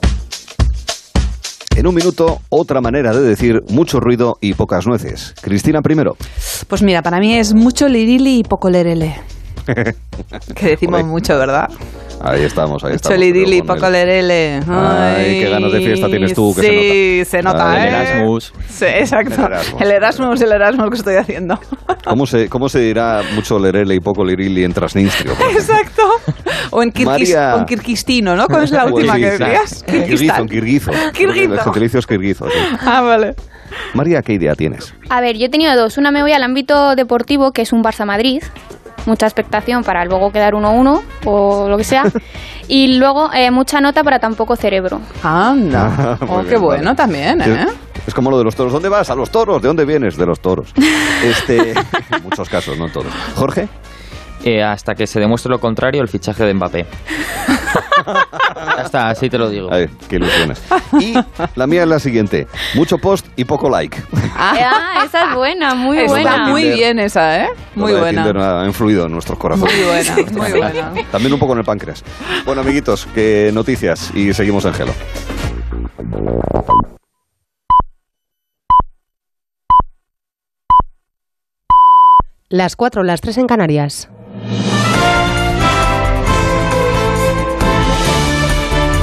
En un minuto, otra manera de decir mucho ruido y pocas nueces. Cristina primero. Pues mira, para mí es mucho lirili y poco lerele. [LAUGHS] Que decimos mucho, ¿verdad? Ahí estamos, ahí estamos. Cholidili, poco lerele. Ay, qué ganas de fiesta tienes tú, que sí, se nota. se nota, Ay, ¿eh? El Erasmus. Sí, exacto. El Erasmus. El Erasmus, el Erasmus que estoy haciendo. ¿Cómo se, ¿Cómo se dirá mucho lerele y poco lirili en ejemplo? Exacto. O en, o en kirguistino, ¿no? ¿Cuál es la última Sí, que decías? En Kirguizo, en Kirguizo. Kirguizo. El gentilicio es Kirguizo, sí. Ah, vale. María, ¿qué idea tienes? A ver, yo he tenido dos. Una me voy al ámbito deportivo, que es un Barça-Madrid. Mucha expectación para luego quedar 1-1 o lo que sea. [LAUGHS] Y luego eh, mucha nota para tan poco cerebro. Anda. Muy Oh, bien, qué bueno vale. también, ¿eh? Es, es como lo de los toros. ¿Dónde vas? A los toros. ¿De dónde vienes? De los toros. [LAUGHS] Este, [LAUGHS] en muchos casos, no en todos. Jorge. Eh, hasta que se demuestre lo contrario, el fichaje de Mbappé. [LAUGHS] ya está, así te lo digo. Ay, qué ilusiones. Y la mía es la siguiente. Mucho post y poco like. Ah, esa es buena, muy Está buena. muy bien esa, ¿eh? Muy buena. Tinder ha influido en nuestros corazones. Muy buena, muy buena. También un poco en el páncreas. Bueno, amiguitos, que noticias y seguimos en Gelo. Las 4, las 3 en Canarias.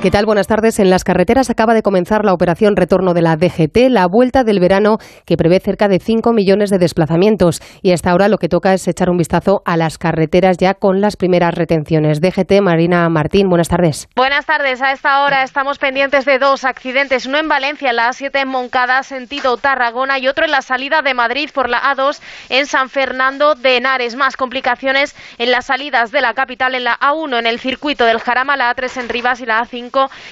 ¿Qué tal? Buenas tardes. En las carreteras acaba de comenzar la operación retorno de la DGT, la vuelta del verano que prevé cerca de 5 millones de desplazamientos. Y hasta ahora lo que toca es echar un vistazo a las carreteras ya con las primeras retenciones. DGT, Marina Martín, buenas tardes. Buenas tardes. A esta hora estamos pendientes de dos accidentes. Uno en Valencia, en la A7 en Moncada, sentido Tarragona, y otro en la salida de Madrid por la A2 en San Fernando de Henares. Más complicaciones en las salidas de la capital en la A1 en el circuito del Jarama, la A3 en Rivas y la A5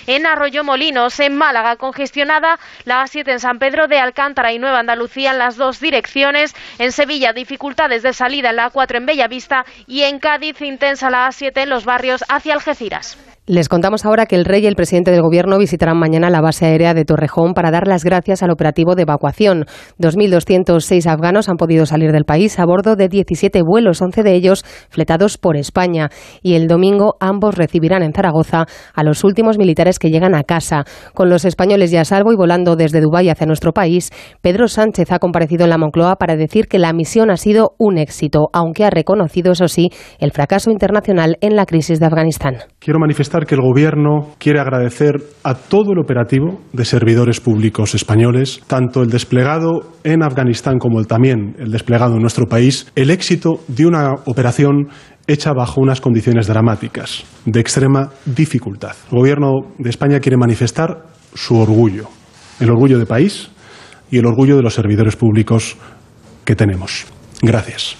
en Arroyo Molinos. En Málaga, congestionada la A7 en San Pedro de Alcántara y Nueva Andalucía en las dos direcciones. En Sevilla, dificultades de salida en la A4 en Bellavista y en Cádiz, intensa la A7 en los barrios hacia Algeciras. Les contamos ahora que el rey y el presidente del gobierno visitarán mañana la base aérea de Torrejón para dar las gracias al operativo de evacuación. 2.206 afganos han podido salir del país a bordo de 17 vuelos, 11 de ellos fletados por España. Y el domingo ambos recibirán en Zaragoza a los últimos militares que llegan a casa. Con los españoles ya a salvo y volando desde Dubái hacia nuestro país, Pedro Sánchez ha comparecido en la Moncloa para decir que la misión ha sido un éxito, aunque ha reconocido, eso sí, el fracaso internacional en la crisis de Afganistán. Quiero manifestar que el Gobierno quiere agradecer a todo el operativo de servidores públicos españoles, tanto el desplegado en Afganistán como el, también el desplegado en nuestro país, el éxito de una operación hecha bajo unas condiciones dramáticas, de extrema dificultad. El Gobierno de España quiere manifestar su orgullo, el orgullo de país y el orgullo de los servidores públicos que tenemos. Gracias.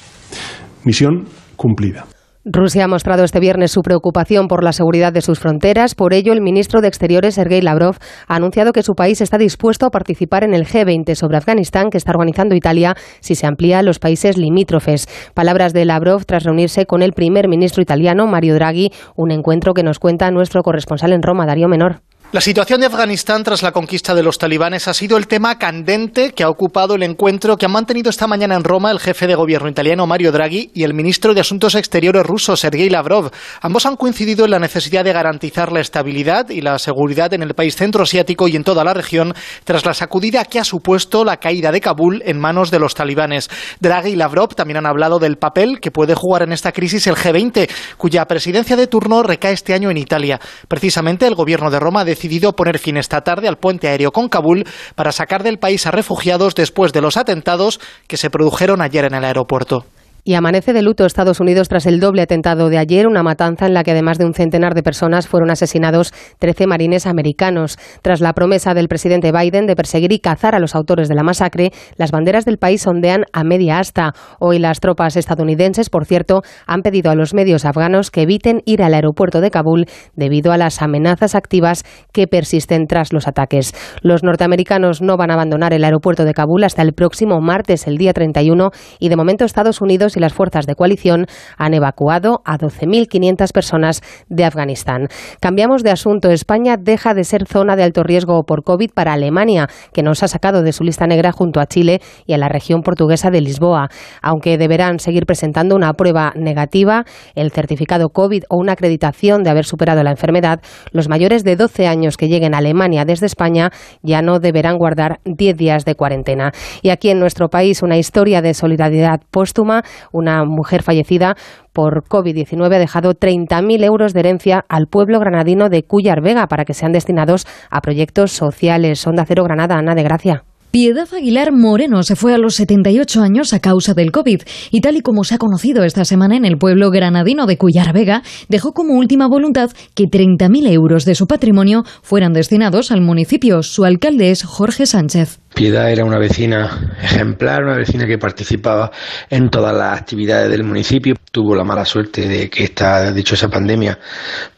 Misión cumplida. Rusia ha mostrado este viernes su preocupación por la seguridad de sus fronteras. Por ello, el ministro de Exteriores, Sergei Lavrov, ha anunciado que su país está dispuesto a participar en el G20 sobre Afganistán que está organizando Italia si se amplía a los países limítrofes. Palabras de Lavrov tras reunirse con el primer ministro italiano, Mario Draghi, un encuentro que nos cuenta nuestro corresponsal en Roma, Darío Menor. La situación de Afganistán tras la conquista de los talibanes ha sido el tema candente que ha ocupado el encuentro que han mantenido esta mañana en Roma el jefe de gobierno italiano Mario Draghi y el ministro de Asuntos Exteriores ruso Sergei Lavrov. Ambos han coincidido en la necesidad de garantizar la estabilidad y la seguridad en el país centroasiático y en toda la región tras la sacudida que ha supuesto la caída de Kabul en manos de los talibanes. Draghi y Lavrov también han hablado del papel que puede jugar en esta crisis el G20, cuya presidencia de turno recae este año en Italia. Precisamente el gobierno de Roma ha decidido poner fin esta tarde al puente aéreo con Kabul para sacar del país a refugiados después de los atentados que se produjeron ayer en el aeropuerto. Y amanece de luto Estados Unidos tras el doble atentado de ayer, una matanza en la que además de un centenar de personas fueron asesinados 13 marines americanos. Tras la promesa del presidente Biden de perseguir y cazar a los autores de la masacre, las banderas del país ondean a media asta. Hoy las tropas estadounidenses, por cierto, han pedido a los medios afganos que eviten ir al aeropuerto de Kabul debido a las amenazas activas que persisten tras los ataques. Los norteamericanos no van a abandonar el aeropuerto de Kabul hasta el próximo martes, el día 31, y de momento Estados Unidos y las fuerzas de coalición han evacuado a 12.500 personas de Afganistán. Cambiamos de asunto. España deja de ser zona de alto riesgo por COVID para Alemania, que nos ha sacado de su lista negra junto a Chile y a la región portuguesa de Lisboa. Aunque deberán seguir presentando una prueba negativa, el certificado COVID o una acreditación de haber superado la enfermedad, los mayores de 12 años que lleguen a Alemania desde España ya no deberán guardar 10 días de cuarentena. Y aquí en nuestro país una historia de solidaridad póstuma una mujer fallecida por COVID-19 ha dejado 30.000 euros de herencia al pueblo granadino de Cuyar Vega para que sean destinados a proyectos sociales. Onda Cero Granada, Ana de Gracia. Piedad Aguilar Moreno se fue a los 78 años a causa del COVID y tal y como se ha conocido esta semana en el pueblo granadino de Cuyar Vega, dejó como última voluntad que 30.000 euros de su patrimonio fueran destinados al municipio. Su alcalde es Jorge Sánchez. Piedad era una vecina ejemplar, una vecina que participaba en todas las actividades del municipio. Tuvo la mala suerte de que esta dichosa pandemia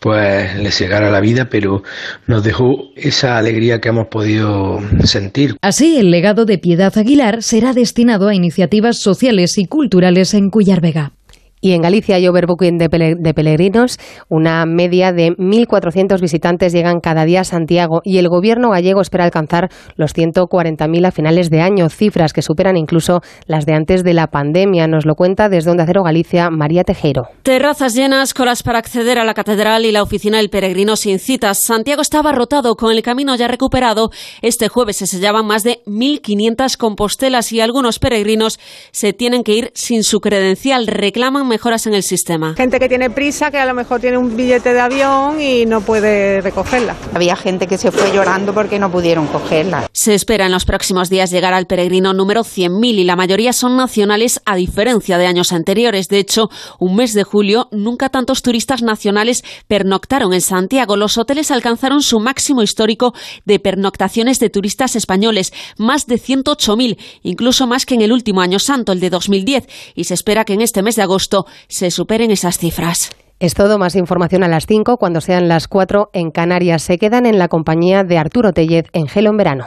pues le cegara la vida, pero nos dejó esa alegría que hemos podido sentir. Así, el legado de Piedad Aguilar será destinado a iniciativas sociales y culturales en Cuyar Vega. Y en Galicia hay overbooking de, peregrinos. Una media de 1.400 visitantes llegan cada día a Santiago y el gobierno gallego espera alcanzar los 140.000 a finales de año, cifras que superan incluso las de antes de la pandemia. Nos lo cuenta desde Onda Cero Galicia María Tejero. Terrazas llenas, colas para acceder a la catedral y la oficina del peregrino sin citas. Santiago estaba rotado con el camino ya recuperado. Este jueves se sellaban más de 1.500 compostelas y algunos peregrinos se tienen que ir sin su credencial. Reclaman mejoras en el sistema. Gente que tiene prisa, que a lo mejor tiene un billete de avión y no puede recogerla. Había gente que se fue llorando porque no pudieron cogerla. Se espera en los próximos días llegar al peregrino número 100.000 y la mayoría son nacionales a diferencia de años anteriores. De hecho, un mes de julio nunca tantos turistas nacionales pernoctaron en Santiago. Los hoteles alcanzaron su máximo histórico de pernoctaciones de turistas españoles, más de 108.000, incluso más que en el último año santo, el de 2010, y se espera que en este mes de agosto se superen esas cifras. Es todo, más información a las 5 cuando sean las 4 en Canarias. Se quedan en la compañía de Arturo Tellez en Gelo en verano.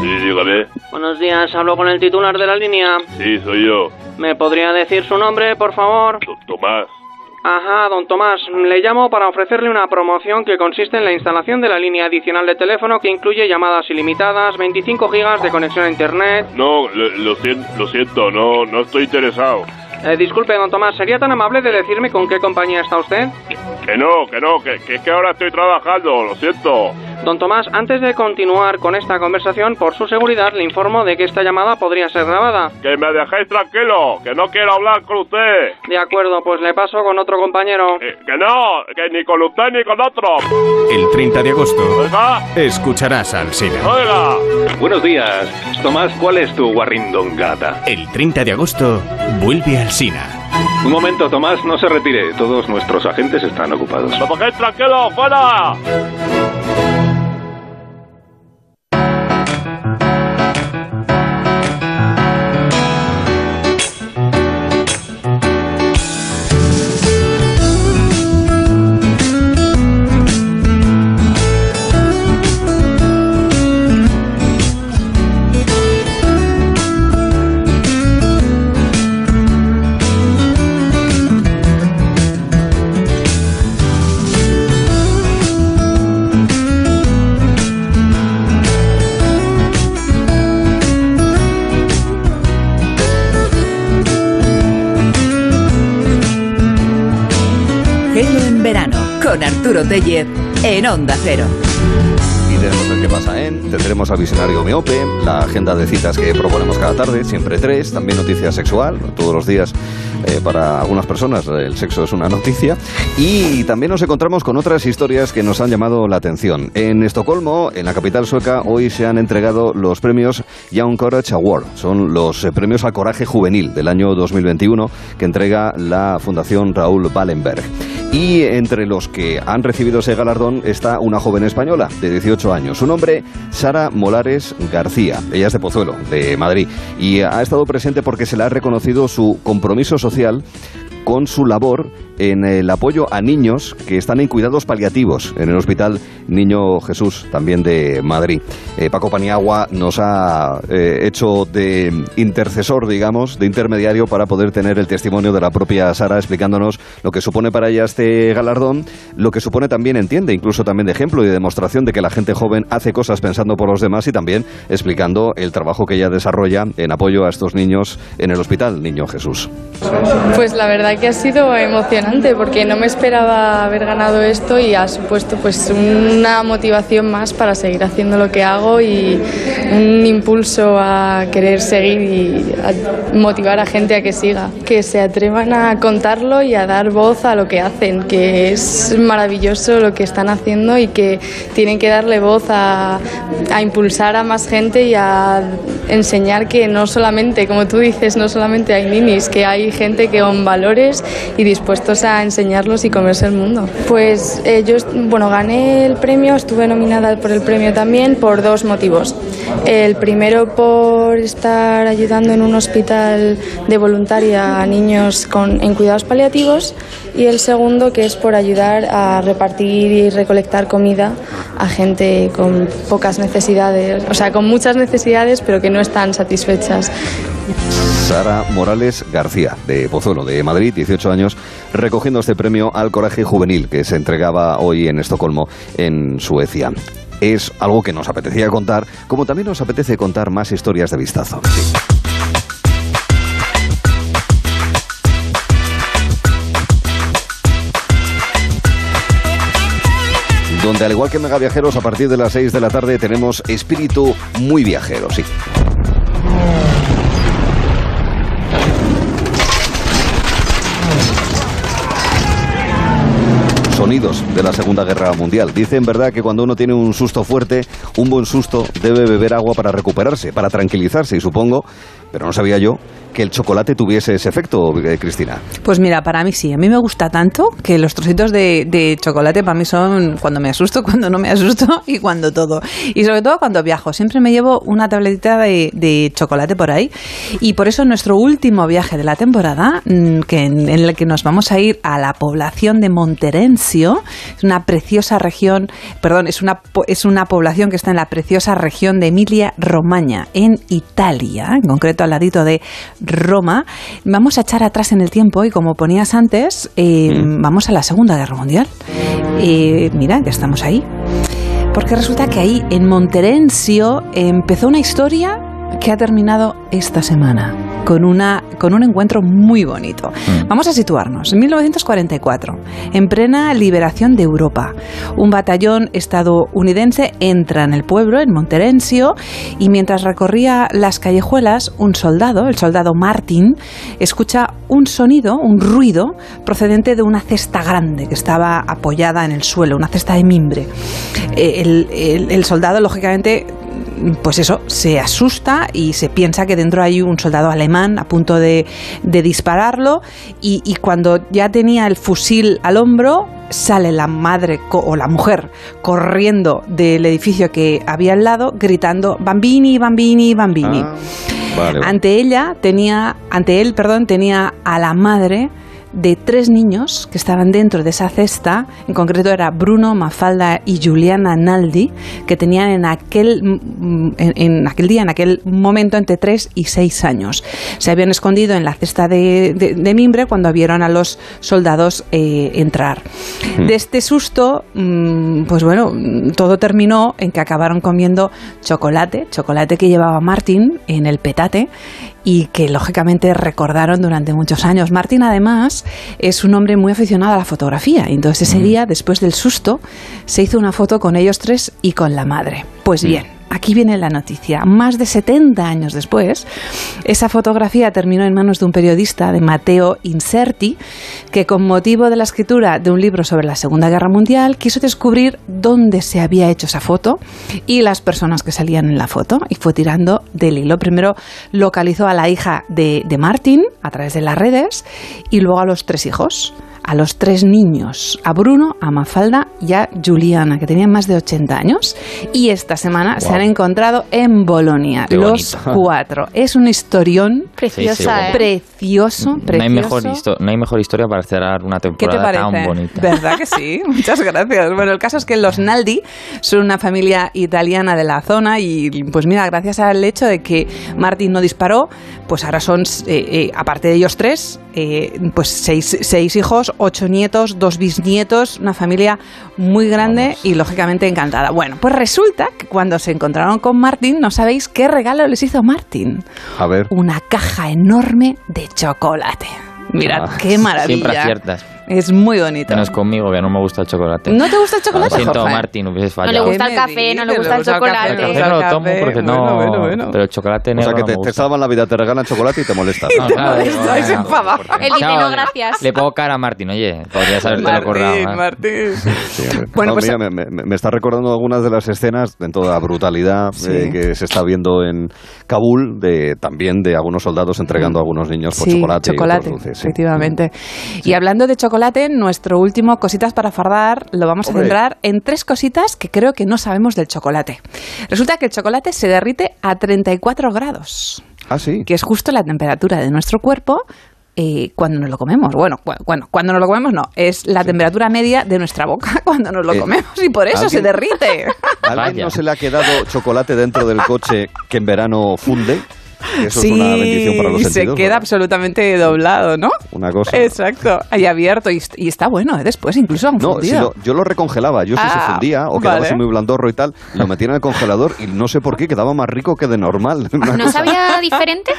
Sí, dígame. Buenos días, hablo con el titular de la línea. Sí, soy yo. ¿Me podría decir su nombre, por favor? Tomás. Ajá, don Tomás, le llamo para ofrecerle una promoción que consiste en la instalación de la línea adicional de teléfono que incluye llamadas ilimitadas, 25 gigas de conexión a internet. No, lo, lo siento, no, no estoy interesado. Eh, disculpe, don Tomás, ¿sería tan amable de decirme con qué compañía está usted? Que no, que no, que, que es que ahora estoy trabajando, lo siento. Don Tomás, antes de continuar con esta conversación, por su seguridad le informo de que esta llamada podría ser grabada. Que me dejéis tranquilo, que no quiero hablar con usted. De acuerdo, pues le paso con otro compañero. Que, que no, que ni con usted ni con otro. El 30 de agosto Oiga, escucharás a Alsina. oiga. Buenos días. Tomás, ¿cuál es tu guarrindongata? El 30 de agosto vuelve Alsina. Un momento, Tomás, no se retire. Todos nuestros agentes están ocupados. ¡Me dejéis tranquilo, fuera! Arturo Tellez en Onda Cero. Y tenemos el que pasa en, tendremos al visionario miope, la agenda de citas que proponemos cada tarde, siempre tres, también noticia sexual, todos los días eh, para algunas personas el sexo es una noticia. Y también nos encontramos con otras historias que nos han llamado la atención. En Estocolmo, en la capital sueca, hoy se han entregado los premios Young Courage Award. Son los eh, premios al coraje juvenil del año 2021 que entrega la Fundación Raúl Wallenberg. Y entre los que han recibido ese galardón está una joven española de 18 años. Su nombre, Sara Molares García. Ella es de Pozuelo, de Madrid. Y ha estado presente porque se le ha reconocido su compromiso social con su labor en el apoyo a niños que están en cuidados paliativos en el Hospital Niño Jesús, también de Madrid. Eh, Paco Paniagua nos ha eh, hecho de intercesor, digamos, de intermediario para poder tener el testimonio de la propia Sara explicándonos lo que supone para ella este galardón, lo que supone también, entiende, incluso también de ejemplo y de demostración de que la gente joven hace cosas pensando por los demás y también explicando el trabajo que ella desarrolla en apoyo a estos niños en el Hospital Niño Jesús. Pues la verdad que ha sido emocionante porque no me esperaba haber ganado esto y ha supuesto pues una motivación más para seguir haciendo lo que hago y un impulso a querer seguir y a motivar a gente a que siga, que se atrevan a contarlo y a dar voz a lo que hacen, que es maravilloso lo que están haciendo y que tienen que darle voz a, a impulsar a más gente y a enseñar que no solamente, como tú dices, no solamente hay ninis, que hay gente que con valores y dispuestos a enseñarlos y comerse el mundo. Pues eh, yo, bueno, gané el premio, estuve nominada por el premio también por dos motivos. El primero por estar ayudando en un hospital de voluntaria a niños con, en cuidados paliativos y el segundo que es por ayudar a repartir y recolectar comida a gente con pocas necesidades, o sea, con muchas necesidades pero que no están satisfechas. Sara Morales García, de Pozuelo, de Madrid, 18 años, recogiendo este premio al coraje juvenil que se entregaba hoy en Estocolmo, en Suecia. Es algo que nos apetecía contar, como también nos apetece contar más historias de vistazo. donde al igual que Mega Viajeros, a partir de las 6 de la tarde tenemos espíritu muy viajero, sí. Sonidos de la Segunda Guerra Mundial. Dicen, verdad, que cuando uno tiene un susto fuerte, un buen susto, debe beber agua para recuperarse, para tranquilizarse, y supongo, pero no sabía yo, que el chocolate tuviese ese efecto, eh, Cristina. Pues mira, para mí sí. A mí me gusta tanto que los trocitos de, chocolate para mí son cuando me asusto, [LAUGHS] cuando no me asusto y cuando todo. Y sobre todo cuando viajo. Siempre me llevo una tabletita de, chocolate por ahí. Y por eso nuestro último viaje de la temporada, mm, que en, el que nos vamos a ir a la población de Monterencio, es una preciosa región, perdón, es una, es una población que está en la preciosa región de Emilia Romagna, en Italia, en concreto al ladito de Roma, vamos a echar atrás en el tiempo y como ponías antes, eh, mm. vamos a la Segunda Guerra Mundial. Eh, mira, ya estamos ahí. Porque resulta que ahí, en Monterencio, empezó una historia que ha terminado esta semana con, una, con un encuentro muy bonito. Mm. Vamos a situarnos. En 1944, en plena liberación de Europa, un batallón estadounidense entra en el pueblo, en Monterencio, y mientras recorría las callejuelas, un soldado, el soldado Martin, escucha un sonido, un ruido, procedente de una cesta grande que estaba apoyada en el suelo, una cesta de mimbre. Eh, el, el soldado, lógicamente, pues eso, se asusta y se piensa que dentro hay un soldado alemán a punto de, dispararlo y, cuando ya tenía el fusil al hombro, sale la madre o la mujer corriendo del edificio que había al lado gritando Bambini, Bambini, Bambini. Ah, ante ella tenía, ante él, perdón, tenía a la madre de tres niños que estaban dentro de esa cesta, en concreto era Bruno, Mafalda y Juliana Naldi, que tenían en aquel, en, aquel día, en aquel momento, entre tres y seis años. Se habían escondido en la cesta de, mimbre cuando vieron a los soldados eh, entrar. De este susto, mm, pues bueno, todo terminó en que acabaron comiendo chocolate, chocolate que llevaba Martín en el petate y que lógicamente recordaron durante muchos años. Martín además es un hombre muy aficionado a la fotografía, entonces ese día, después del susto, se hizo una foto con ellos tres y con la madre. Pues bien, aquí viene la noticia. Más de 70 años después, esa fotografía terminó en manos de un periodista, de Matteo Inserti, que con motivo de la escritura de un libro sobre la Segunda Guerra Mundial quiso descubrir dónde se había hecho esa foto y las personas que salían en la foto y fue tirando del hilo. Primero localizó a la hija de, de Martin a través de las redes y luego a los tres hijos a los tres niños, a Bruno, a Mafalda y a Juliana, que tenían más de 80 años. Y esta semana se han encontrado en Bolonia, los [LAUGHS] cuatro. Es un historión preciosa, precioso, precioso. No hay, mejor no hay mejor historia para cerrar una temporada tan bonita. ¿Verdad que sí? [LAUGHS] Muchas gracias. Bueno, el caso es que los Naldi son una familia italiana de la zona y pues mira, gracias al hecho de que Martín no disparó, pues ahora son, eh, eh, aparte de ellos tres, eh, pues seis, seis hijos ocho nietos, dos bisnietos, una familia muy grande y lógicamente encantada. Bueno, pues resulta que cuando se encontraron con Martín, no sabéis qué regalo les hizo Martín. A ver. Una caja enorme de chocolate. Mirad, Ah. qué maravilla. Siempre aciertas. Es muy bonito. Menos conmigo, que no me gusta el chocolate. ¿No te gusta el chocolate, Lo siento? Martín, hubieses No le fallado. gusta el café, no le gusta el chocolate. El café no lo tomo porque no... Bueno, bueno, bueno. Pero el chocolate O negro sea que no te, me te salvan la vida, te regalan chocolate y te molesta. [LAUGHS] No, claro, Esto digo, es enfadado. Él dice no, gracias. Le pongo cara a Martín, oye, podrías haberte lo currado. Martín, ¿eh? Martín. [LAUGHS] Bueno, No, pues- mira, me, me- me está recordando algunas de las escenas en toda la brutalidad Sí. eh, que se está viendo en Kabul, de, también de algunos soldados entregando a algunos niños por Sí, chocolate. y chocolate, efectivamente. Y hablando de chocolate, nuestro último cositas para fardar lo vamos Hombre. a centrar en tres cositas que creo que no sabemos del chocolate. Resulta que el chocolate se derrite a 34 grados, Ah, sí. que es justo la temperatura de nuestro cuerpo. eh, cuando nos lo comemos. Bueno, cu- bueno, cuando nos lo comemos no, es la temperatura media de nuestra boca [LAUGHS] cuando nos lo Eh, comemos y por eso se ¿alguien- derrite. ¿A [LAUGHS] ¿Alguien no se le ha quedado chocolate dentro del coche que en verano funde? Eso sí, es una bendición para los se sentidos. queda absolutamente doblado, ¿no? Una cosa. Exacto, ahí abierto y, y está bueno, ¿eh? después incluso han No, si lo- yo lo recongelaba. Yo si se Ah, fundía o quedaba vale. así muy blandorro y tal, lo metía en el congelador y no sé por qué quedaba más rico que de normal. [LAUGHS] ¿No cosa- sabía diferente?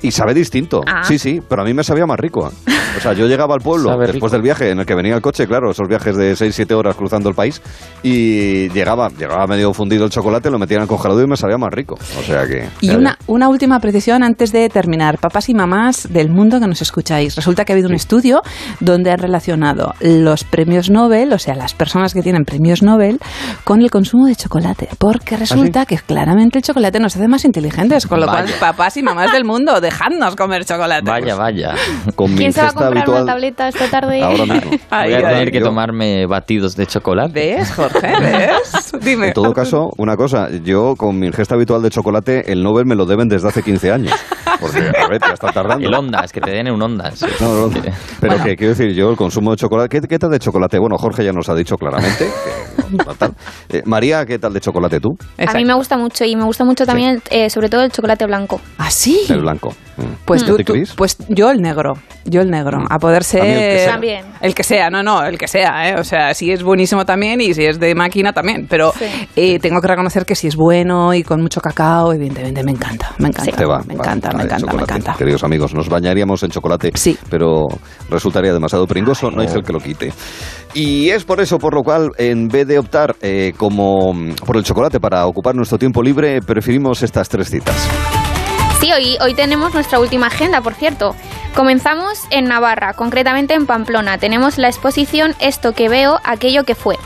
Y sabe distinto. Ah. Sí, sí, pero a mí me sabía más rico. O sea, yo llegaba al pueblo [LAUGHS] Sabe después rico. del viaje en el que venía el coche, claro, esos viajes de 6, 7 horas cruzando el país, y llegaba, llegaba medio fundido el chocolate, lo metía en el congelador y me sabía más rico. O sea que... Y una, una última precisión antes de terminar. Papás y mamás del mundo que nos escucháis. Resulta que ha habido un estudio donde han relacionado los premios Nobel, o sea, las personas que tienen premios Nobel, con el consumo de chocolate. Porque resulta que claramente el chocolate nos hace más inteligentes. Con lo Vaya. cual, papás y mamás del mundo, dejadnos comer chocolate. Vaya, vaya. [LAUGHS] Con mi ¿Quién se va a comprar habitual... una tableta esta tarde? Ahora mismo. [LAUGHS] Voy a tener que yo- tomarme batidos de chocolate. ¿Ves, Jorge? ¿Ves? [LAUGHS] Dime. En todo caso, una cosa, yo con mi ingesta habitual de chocolate, el Nobel me lo deben desde hace 15 años. Porque, a ver, ya está tardando. El Ondas, que te den un Ondas. No, no, Que- pero Bueno. que quiero decir, yo el consumo de chocolate, ¿qué, qué tal de chocolate? Bueno, Jorge ya nos ha dicho claramente que no, no tal. Eh, María, ¿qué tal de chocolate tú? A mí me gusta mucho y me gusta mucho también, eh, sobre todo el chocolate blanco. ¿Ah, sí? El blanco. Mm. Pues, ¿Y a tú, tú- pues yo el negro, yo el negro, a poder ser... El que. El que sea, no, no, el que sea, ¿eh? O sea, si es buenísimo también y si es de máquina también, pero Sí. eh, tengo que reconocer que si es bueno y con mucho cacao, evidentemente me encanta, me encanta, Te va, me va, encanta, me encanta, me chocolate. encanta. Queridos amigos, nos bañaríamos en chocolate, Sí. pero resultaría demasiado pringoso, no hay gel que lo quite. Y es por eso por lo cual, en vez de optar eh, como mm, por el chocolate para ocupar nuestro tiempo libre, preferimos estas tres citas. Sí, hoy, hoy tenemos nuestra última agenda, por cierto. Comenzamos en Navarra, concretamente en Pamplona. Tenemos la exposición Esto que veo, aquello que fue.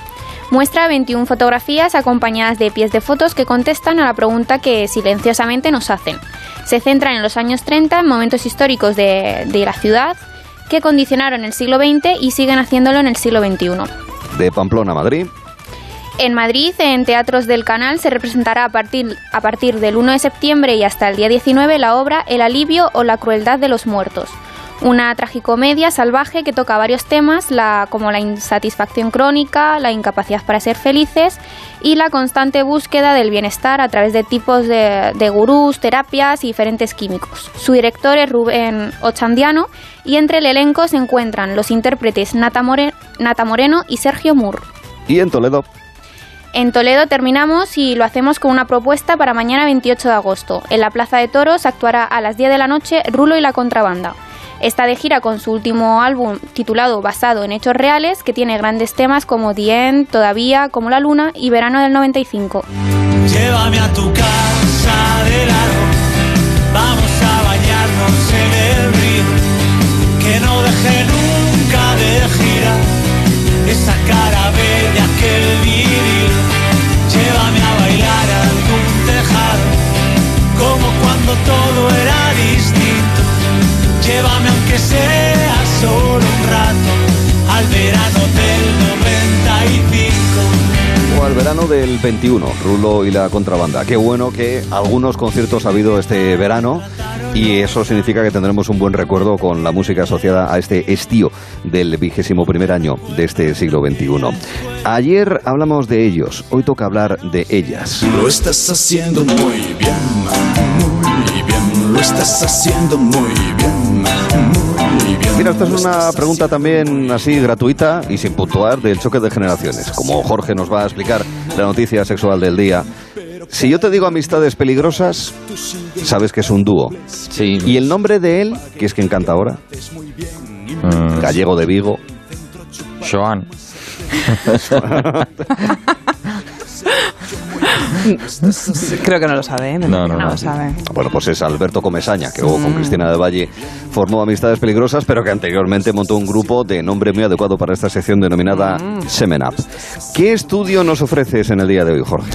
Muestra 21 fotografías acompañadas de pies de fotos que contestan a la pregunta que silenciosamente nos hacen. Se centran en los años 30, en momentos históricos de, de la ciudad que condicionaron el siglo XX y siguen haciéndolo en el siglo XXI. De Pamplona a Madrid, En Madrid, en Teatros del Canal, se representará a partir, del 1 de septiembre y hasta el día 19 la obra El alivio o la crueldad de los muertos. Una tragicomedia salvaje que toca varios temas, como la insatisfacción crónica, la incapacidad para ser felices y la constante búsqueda del bienestar a través de tipos de, gurús, terapias y diferentes químicos. Su director es Rubén Ochandiano y entre el elenco se encuentran los intérpretes Nata, More- Nata Moreno y Sergio Moore. y en Toledo. En Toledo terminamos y lo hacemos con una propuesta para mañana 28 de agosto. En la Plaza de Toros actuará a las 10 de la noche Rulo y la Contrabanda. Está de gira con su último álbum titulado Basado en Hechos Reales, que tiene grandes temas como The End, Todavía, como la Luna y Verano del 95. Llévame a tu casa O al verano del 21, Rulo y la contrabanda. Qué bueno que algunos conciertos ha habido este verano y eso significa que tendremos un buen recuerdo con la música asociada a este estío del vigésimo primer año de este siglo XXI. Ayer hablamos de ellos, hoy toca hablar de ellas. Lo estás haciendo muy bien, muy bien. Lo estás haciendo muy bien. Mira, esta es una pregunta también así gratuita y sin puntuar del choque de generaciones. Como Jorge nos va a explicar la noticia sexual del día, Si yo te digo amistades peligrosas, sabes que es un dúo. Sí. ¿Y el nombre de él, que es quien canta ahora? Mm, Gallego de Vigo. Joan. [LAUGHS] [LAUGHS] Creo que no lo sabe, ¿eh? No, lo sabe. Bueno, pues es Alberto Comesaña, que luego con. Cristina de Valle formó Amistades Peligrosas, pero que anteriormente montó un grupo de nombre muy adecuado para esta sección denominada Mm. Semen Up. ¿Qué estudio nos ofreces en el día de hoy, Jorge?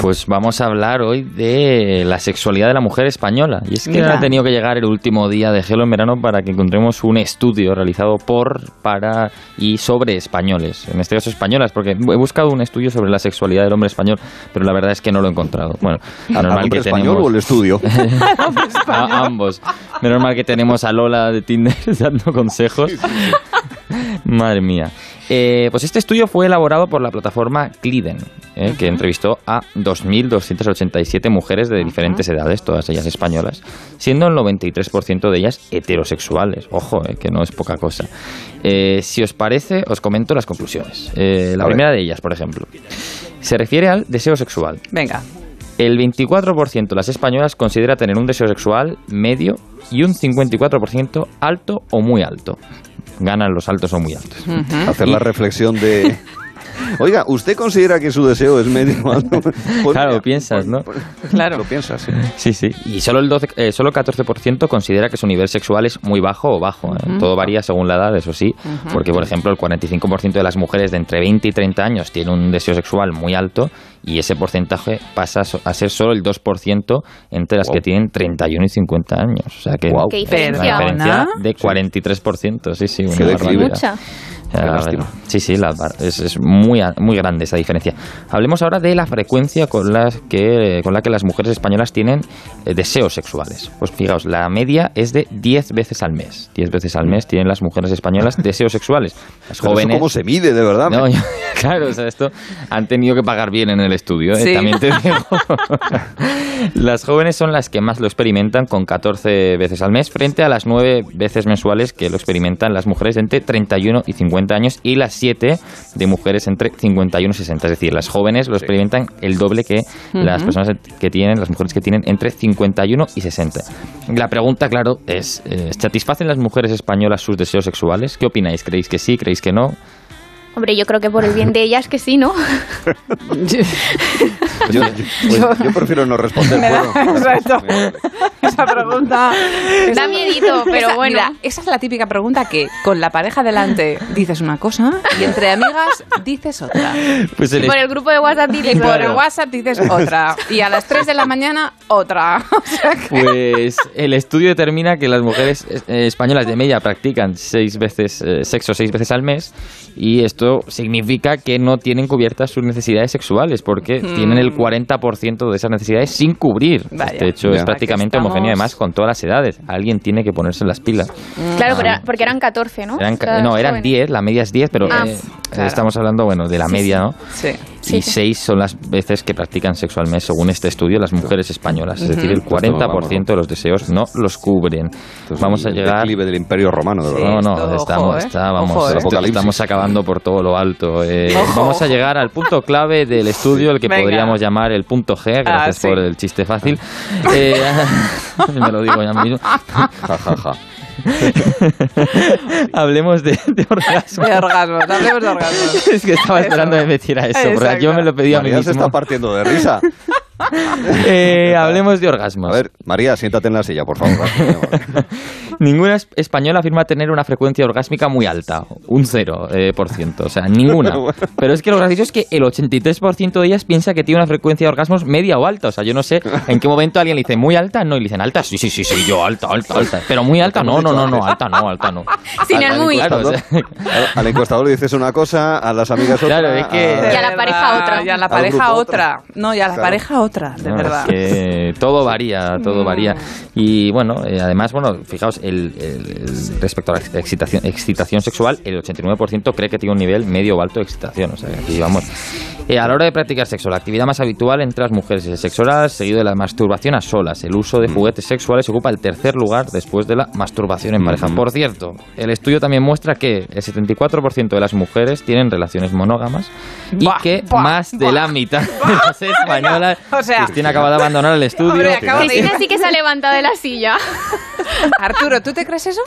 Pues vamos a hablar hoy de la sexualidad de la mujer española. Y es que Mira. ha tenido que llegar el último día de Gelo en verano para que encontremos un estudio realizado por, para y sobre españoles. En este caso españolas, porque he buscado un estudio sobre la sexualidad del hombre español, pero la verdad es que no lo he encontrado. Bueno, [LAUGHS] ¿Al normal hombre que español tenemos... o el estudio? [LAUGHS] [LAUGHS] a ambos. Menos mal que tenemos a Lola de Tinder dando consejos. Madre mía. Eh, pues este estudio fue elaborado por la plataforma Cliden, eh, que entrevistó a 2.287 mujeres de diferentes edades, todas ellas españolas, siendo el 93% de ellas heterosexuales. Ojo, eh, que no es poca cosa. Eh, si os parece, os comento las conclusiones. La primera de ellas, por ejemplo, se refiere al deseo sexual. Venga. El 24% de las españolas considera tener un deseo sexual medio y un 54% alto o muy alto. Ganan los altos o muy altos. Hacer la reflexión de... [LAUGHS] Oiga, ¿usted considera que su deseo es medio alto? Pues [LAUGHS] claro, mira, piensas, ¿no? Claro. Lo piensas, sí. Sí, sí. Y solo el, 12, eh, solo el 14% considera que su nivel sexual es muy bajo o bajo. ¿eh? Todo varía según la edad, eso sí. Porque, por ejemplo, el 45% de las mujeres de entre 20 y 30 años tiene un deseo sexual muy alto y ese porcentaje pasa a ser solo el 2% entre las que tienen 31 y 50 años. O sea que Qué diferencia. una diferencia de 43%. Sí, sí, una barbaridad. Mucha. Sí, sí, la es, es muy, muy grande esa diferencia. Hablemos ahora de la frecuencia con la que, con la que las mujeres españolas tienen eh, deseos sexuales. Pues fijaos, la media es de 10 veces al mes. 10 veces al mes tienen las mujeres españolas [LAUGHS] deseos sexuales. Las Pero eso jóvenes... ¿Cómo se mide, de verdad? No, yo- [LAUGHS] claro, o sea, esto han tenido que pagar bien en el estudio, ¿eh? Sí. también te [LAUGHS] digo. [LAUGHS] las jóvenes son las que más lo experimentan con 14 veces al mes frente a las 9 veces mensuales que lo experimentan las mujeres entre 31 y 50 años y las 7 de mujeres entre 51 y 60. Es decir, las jóvenes lo experimentan el doble que las Ujú. personas que tienen, las mujeres que tienen entre 51 y 60. La pregunta, claro, es, eh, ¿satisfacen las mujeres españolas sus deseos sexuales? ¿Qué opináis? ¿Creéis que sí? ¿Creéis que no? Hombre, yo creo que por el bien de ellas que sí, ¿no? [LAUGHS] Yo, [LAUGHS] pues, yo prefiero no responder. [LAUGHS] Bueno. Exacto. Esa pregunta. Da miedito, pero Esa- bueno. mira, esa es la típica pregunta que con la pareja delante dices una cosa y entre amigas dices otra. Pues Y por el grupo de WhatsApp dices Y por otra. el WhatsApp dices otra. Y a las 3 de la mañana otra. O sea que- Pues el estudio determina que las mujeres eh, españolas de media practican seis veces eh, sexo seis veces al mes y esto significa que no tienen cubiertas sus necesidades sexuales porque Mm. tienen el 40% de esas necesidades sin cubrir. Vaya. Este hecho es prácticamente estamos. homogéneo además con todas las edades. Alguien tiene que ponerse las pilas. Claro, Ah. pero era- porque eran 14, ¿no? Eran, Las no, eran jóvenes. 10, la media es 10, pero Ah, eh, claro. estamos hablando, bueno, de la Sí, media, sí. ¿no? Sí. y 6 son las veces que practican sexo al mes, según este estudio, las mujeres españolas. Es decir, el Pues todo, 40% de los deseos no los cubren. Vamos a el llegar... declive del Imperio Romano, de verdad. No, no, esto, estamos, ojo, ¿eh? está- vamos, Ojo, ¿eh? estamos acabando por todo lo alto. eh. Ojo. Vamos a llegar al punto clave del estudio, el que Venga. podríamos llamar el punto G, gracias Ah, sí. por el chiste fácil. Eh, [LAUGHS] me lo digo ya mismo. Ja, ja, ja. [LAUGHS] Hablemos de, de orgasmo. De orgasmos, hablemos de orgasmos. [LAUGHS] Es que estaba esperando que me metiera eso, porque yo me lo pedí a mí María se mismo. está partiendo de risa. [LAUGHS] [LAUGHS] Eh, hablemos de orgasmos. A ver, María, siéntate en la silla, por favor. [LAUGHS] Ninguna es- española afirma tener una frecuencia orgásmica muy alta, un 0%, eh, por ciento, o sea, ninguna. [LAUGHS] Pero es que lo gracioso es que el 83% de ellas piensa que tiene una frecuencia de orgasmos media o alta, o sea, yo no sé en qué momento alguien le dice muy alta, no, y le dicen alta, sí, sí, sí, sí, yo alta, alta, alta, pero muy alta, no, no, no, no, alta no, alta no. Sin el muy. Claro, o sea, al encuestador le dices una cosa, a las amigas otra. Claro, es que- a- Y a la pareja otra. Y a la pareja otra. otra. No, y a la Claro. pareja otra, de No, verdad. es que todo varía, todo varía. Y bueno, eh, además, bueno, fijaos, el, el- el- respecto a la excitación, excitación sexual, el 89% cree que tiene un nivel medio o alto de excitación. O sea, aquí vamos. Eh, a la hora de practicar sexo, la actividad más habitual entre las mujeres es el sexo oral, seguido de la masturbación a solas. El uso de juguetes sexuales ocupa el tercer lugar después de la masturbación en pareja. Por cierto, el estudio también muestra que el 74% de las mujeres tienen relaciones monógamas y que más de la mitad de las españolas. [LAUGHS] O sea- Cristina acaba de abandonar el estudio. Hombre, acabo de- Cristina sí que se ha levantado de la silla. Arturo, ¿tú te crees eso?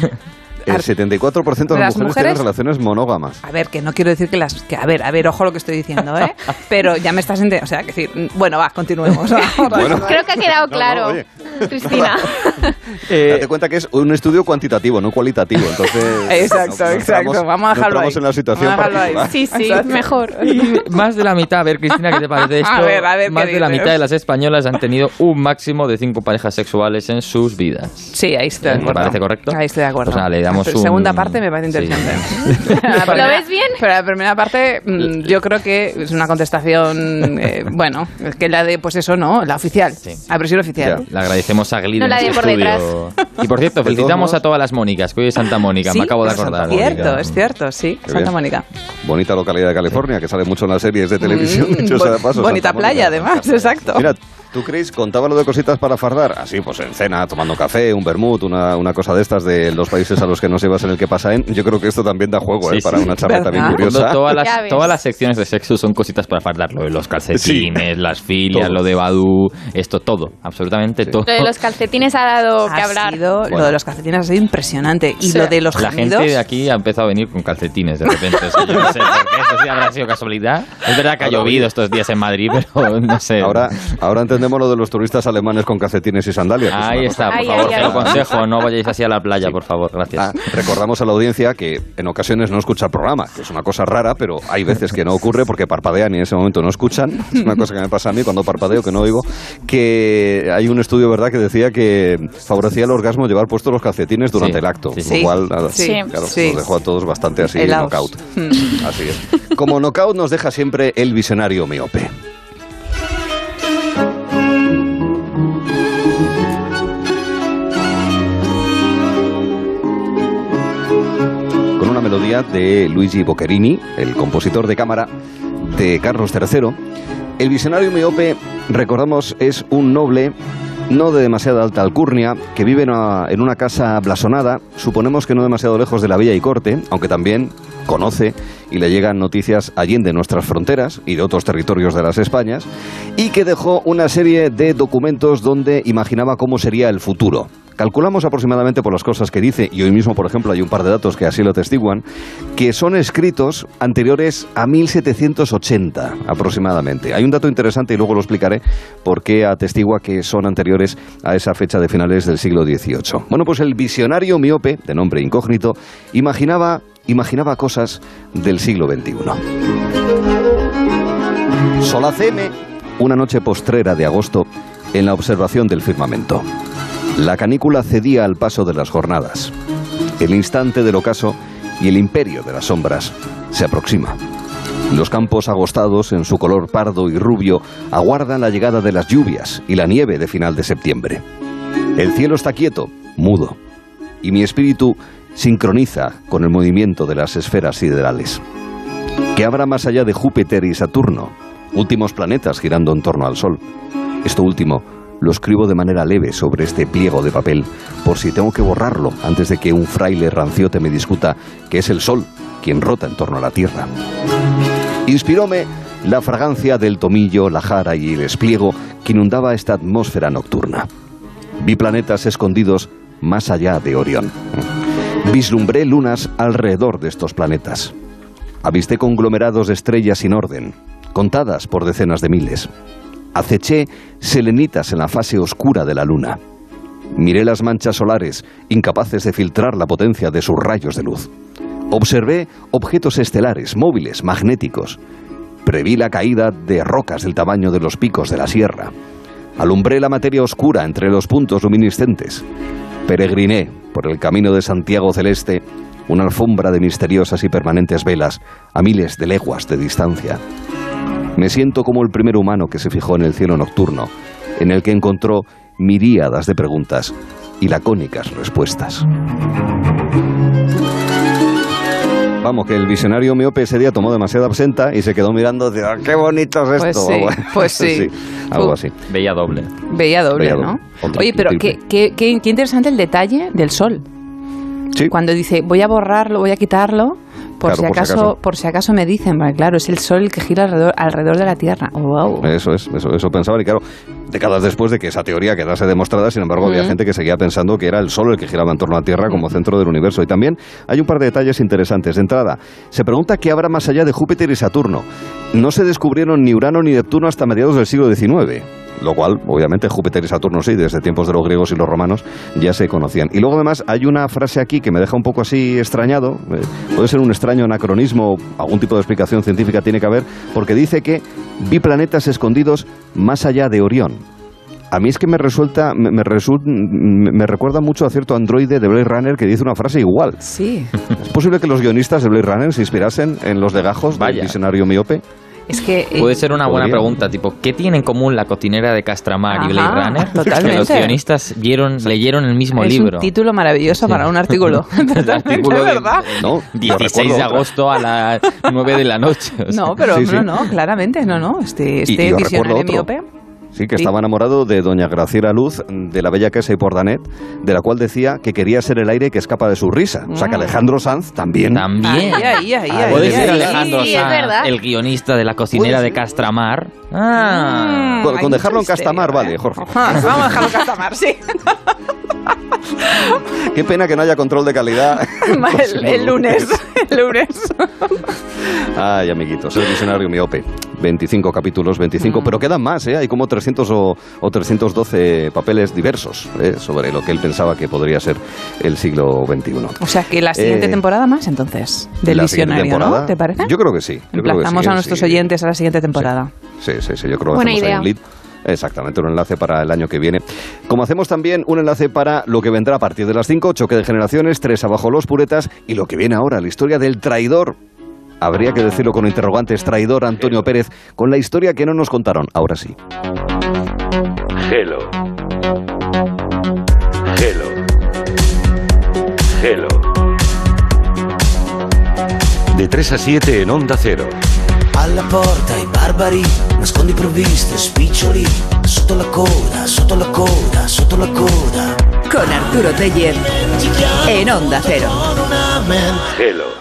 [LAUGHS] El 74% de ¿De las las mujeres, tienen mujeres? relaciones monógamas. A ver, que no quiero decir que las... Que, a ver, a ver, ojo lo que estoy diciendo, ¿eh? [LAUGHS] Pero ya me estás entendiendo. O sea, que decir... Bueno, va, continuemos. [LAUGHS] [LAUGHS] va. Creo que ha quedado No, claro, no, oye. Cristina. Date cuenta que es un estudio cuantitativo, no cualitativo. Entonces, Exacto, no- no exacto. entramos- Vamos a no dejarlo ahí. en la situación Vamos a dejarlo particular. ahí. Sí, sí, Exacto. mejor. Y más de la mitad, a ver Cristina, ¿qué te parece esto? A ver, a ver, más ¿qué de la dices? mitad de las españolas han tenido un máximo de cinco parejas sexuales en sus vidas. Sí, ahí estoy de ¿Me acuerdo. parece correcto? Ahí estoy de acuerdo. Pues nada, le damos La un- segunda parte me parece Sí. interesante. [LAUGHS] ¿Lo ves bien? Pero la primera parte, mm, yo creo que es una contestación, eh, [LAUGHS] bueno, es que la de, pues eso, ¿no? La oficial. La versión oficial. Le agradecemos a Glid No la de por estudio. Y por cierto, [LAUGHS] felicitamos a todas las Mónicas, que hoy es Santa Mónica, Sí, me acabo de acordar. Cierto, Mónica. es cierto, sí. Qué Santa bien. Mónica. Bonita localidad de California, que sale mucho en las series de televisión. Mm, dicho sea de bo- paso, bonita Santa Mónica. playa, además, exacto. Mira, ¿tú crees, contaba lo de cositas para fardar? Así, pues en cena, tomando café, un vermut, una, una cosa de estas de los países a los que nos llevas en el que pasa en. Yo creo que esto también da juego, Sí, ¿eh? Para sí. una charla también ¿Verdad? curiosa. Todas, las, todas las secciones de sexo son cositas para fardar. Lo de los calcetines, las filias, Todo. lo de Badu, esto todo, absolutamente todo. Lo de los calcetines ha dado que Ha hablar. sido- Lo de los calcetines ha sido impresionante. Y Sí. lo de los La gemidos... gente de aquí ha empezado a venir con calcetines de repente. o sea, yo no sé por qué, eso sí habrá sido casualidad. Es verdad que ha Ahora, llovido estos días en Madrid, pero no sé. Ahora, ahora entendemos lo de los turistas alemanes con calcetines y sandalias. es Ahí está, cosa- por Ay, favor, ay, te lo ay. aconsejo, no vayáis así a la playa, por favor, gracias. Ah, recordamos a la audiencia que en ocasiones no escucha el programa, que es una cosa rara, pero hay veces que no ocurre porque parpadean y en ese momento no escuchan. Es una cosa que me pasa a mí cuando parpadeo, que no oigo. Que hay un estudio, ¿verdad?, que decía que favorecía el orgasmo llevar puestos los calcetines durante Sí, el acto. sí, Lo sí. cual, nada, Sí, claro, sí. nos dejó a todos bastante así Helaos. knockout. Así es. Como knockout nos deja siempre el visionario miope. Melodía de Luigi Boccherini, el compositor de cámara de Carlos III. El visionario miope, recordamos, es un noble no de demasiada alta alcurnia, que vive en una, en una casa blasonada, suponemos que no demasiado lejos de la villa y corte, aunque también conoce y le llegan noticias allende nuestras fronteras y de otros territorios de las Españas, y que dejó una serie de documentos donde imaginaba cómo sería el futuro. Calculamos aproximadamente por las cosas que dice, y hoy mismo, por ejemplo, hay un par de datos que así lo testiguan, que son escritos anteriores a 1780 aproximadamente. Hay un dato interesante y luego lo explicaré por qué atestigua que son anteriores a esa fecha de finales del siglo XVIII. Bueno, pues el visionario miope, de nombre incógnito, imaginaba, imaginaba cosas del siglo XXI. Solaceme una noche postrera de agosto en la observación del firmamento. La canícula cedía al paso de las jornadas. El instante del ocaso y el imperio de las sombras se aproxima. Los campos agostados en su color pardo y rubio aguardan la llegada de las lluvias y la nieve de final de septiembre. El cielo está quieto, mudo, y mi espíritu sincroniza con el movimiento de las esferas siderales. ¿Qué habrá más allá de Júpiter y Saturno, últimos planetas girando en torno al Sol? Esto último lo escribo de manera leve sobre este pliego de papel, por si tengo que borrarlo antes de que un fraile ranciote me discuta que es el Sol quien rota en torno a la Tierra. Inspiróme la fragancia del tomillo, la jara y el espliego que inundaba esta atmósfera nocturna. Vi planetas escondidos más allá de Orión. Vislumbré lunas alrededor de estos planetas. Avisté conglomerados de estrellas sin orden, contadas por decenas de miles. Aceché selenitas en la fase oscura de la luna. Miré las manchas solares, incapaces de filtrar la potencia de sus rayos de luz. Observé objetos estelares, móviles, magnéticos. Preví la caída de rocas del tamaño de los picos de la sierra. Alumbré la materia oscura entre los puntos luminiscentes. Peregriné por el camino de Santiago Celeste, una alfombra de misteriosas y permanentes velas a miles de leguas de distancia. Me siento como el primer humano que se fijó en el cielo nocturno, en el que encontró miríadas de preguntas y lacónicas respuestas. Vamos, que el visionario miope ese día tomó demasiada absenta y se quedó mirando, de, "Ah, qué bonito es Pues esto. sí, [LAUGHS] pues sí. algo así. Veía doble. Veía doble, Veía ¿no? doble. Otra, Oye, pero qué, qué, qué- qué interesante el detalle del sol. Cuando dice, voy a borrarlo, voy a quitarlo, por, Claro, si, por si acaso, por si acaso me dicen, claro, es el sol el que gira alrededor, alrededor de la Tierra. Wow. Eso es, eso, eso pensaban y claro, décadas después de que esa teoría quedase demostrada, sin embargo, había Mm. gente que seguía pensando que era el Sol el que giraba en torno a la Tierra como centro del universo. Y también hay un par de detalles interesantes. De entrada, se pregunta qué habrá más allá de Júpiter y Saturno. No se descubrieron ni Urano ni Neptuno hasta mediados del siglo XIX. Lo cual, obviamente, Júpiter y Saturno sí, desde tiempos de los griegos y los romanos ya se conocían. Y luego, además, hay una frase aquí que me deja un poco así extrañado. eh, puede ser un extraño anacronismo, algún tipo de explicación científica tiene que haber, porque dice que vi planetas escondidos más allá de Orión. A mí es que me resulta, me, me resul- me- me recuerda mucho a cierto androide de Blade Runner que dice una frase igual. Sí. [LAUGHS] ¿Es posible que los guionistas de Blade Runner se inspirasen en los legajos del Vaya. visionario miope? Es que... eh, Puede ser una buena podría. pregunta, tipo, ¿qué tiene en común la cocinera de Castramar y Blade Ajá, Runner? totalmente. Que los guionistas vieron, leyeron el mismo es libro. un título maravilloso para un artículo. [LAUGHS] Totalmente, artículo de- ¿verdad? No, 16 de agosto a las 9 de la noche. o sea. No, pero Sí, sí. no, no, claramente, no, no. Este, este y yo miope. Sí, que Sí. estaba enamorado de doña Graciela Luz, de la bella Casa y Pordanet, de la cual decía que quería ser el aire que escapa de su risa. O sea que Mm. Alejandro Sanz también. También. Ahí, ahí, ahí, ahí, Puede ser. Alejandro Sanz, el guionista de la cocinera de Castramar. Ah. Con, con dejarlo en Castamar, vale. Jorge. [LAUGHS] Vamos a dejarlo en Castamar, sí. Qué pena que no haya control de calidad. [LAUGHS] el, el lunes, el lunes. Ay, amiguitos, el visionario miope. 25 capítulos, 25, pero quedan más, ¿eh? Hay como 300 o, o 312 papeles diversos ¿eh? sobre lo que él pensaba que podría ser el siglo XXI. O sea, que la siguiente Eh, temporada más, entonces, del la visionario, ¿no? ¿Te parece? Yo creo que sí. Emplazamos sí, a ¿eh? nuestros Sí. oyentes a la siguiente temporada. Sí, sí, sí, yo creo que Buena idea. un lead. Exactamente, un enlace para el año que viene. Como hacemos también un enlace para lo que vendrá a partir de las 5, choque de generaciones, tres abajo los puretas y lo que viene ahora, la historia del traidor. Habría que decirlo con interrogantes, traidor Antonio Pérez, con la historia que no nos contaron. Ahora sí. Hello. Hello. Hello. De 3 a 7 en Onda Cero. Alla porta i barbari, nascondi provviste, spiccioli, sotto la coda, sotto la coda, sotto la coda. Con Arturo Teller en Onda Cero. Hello.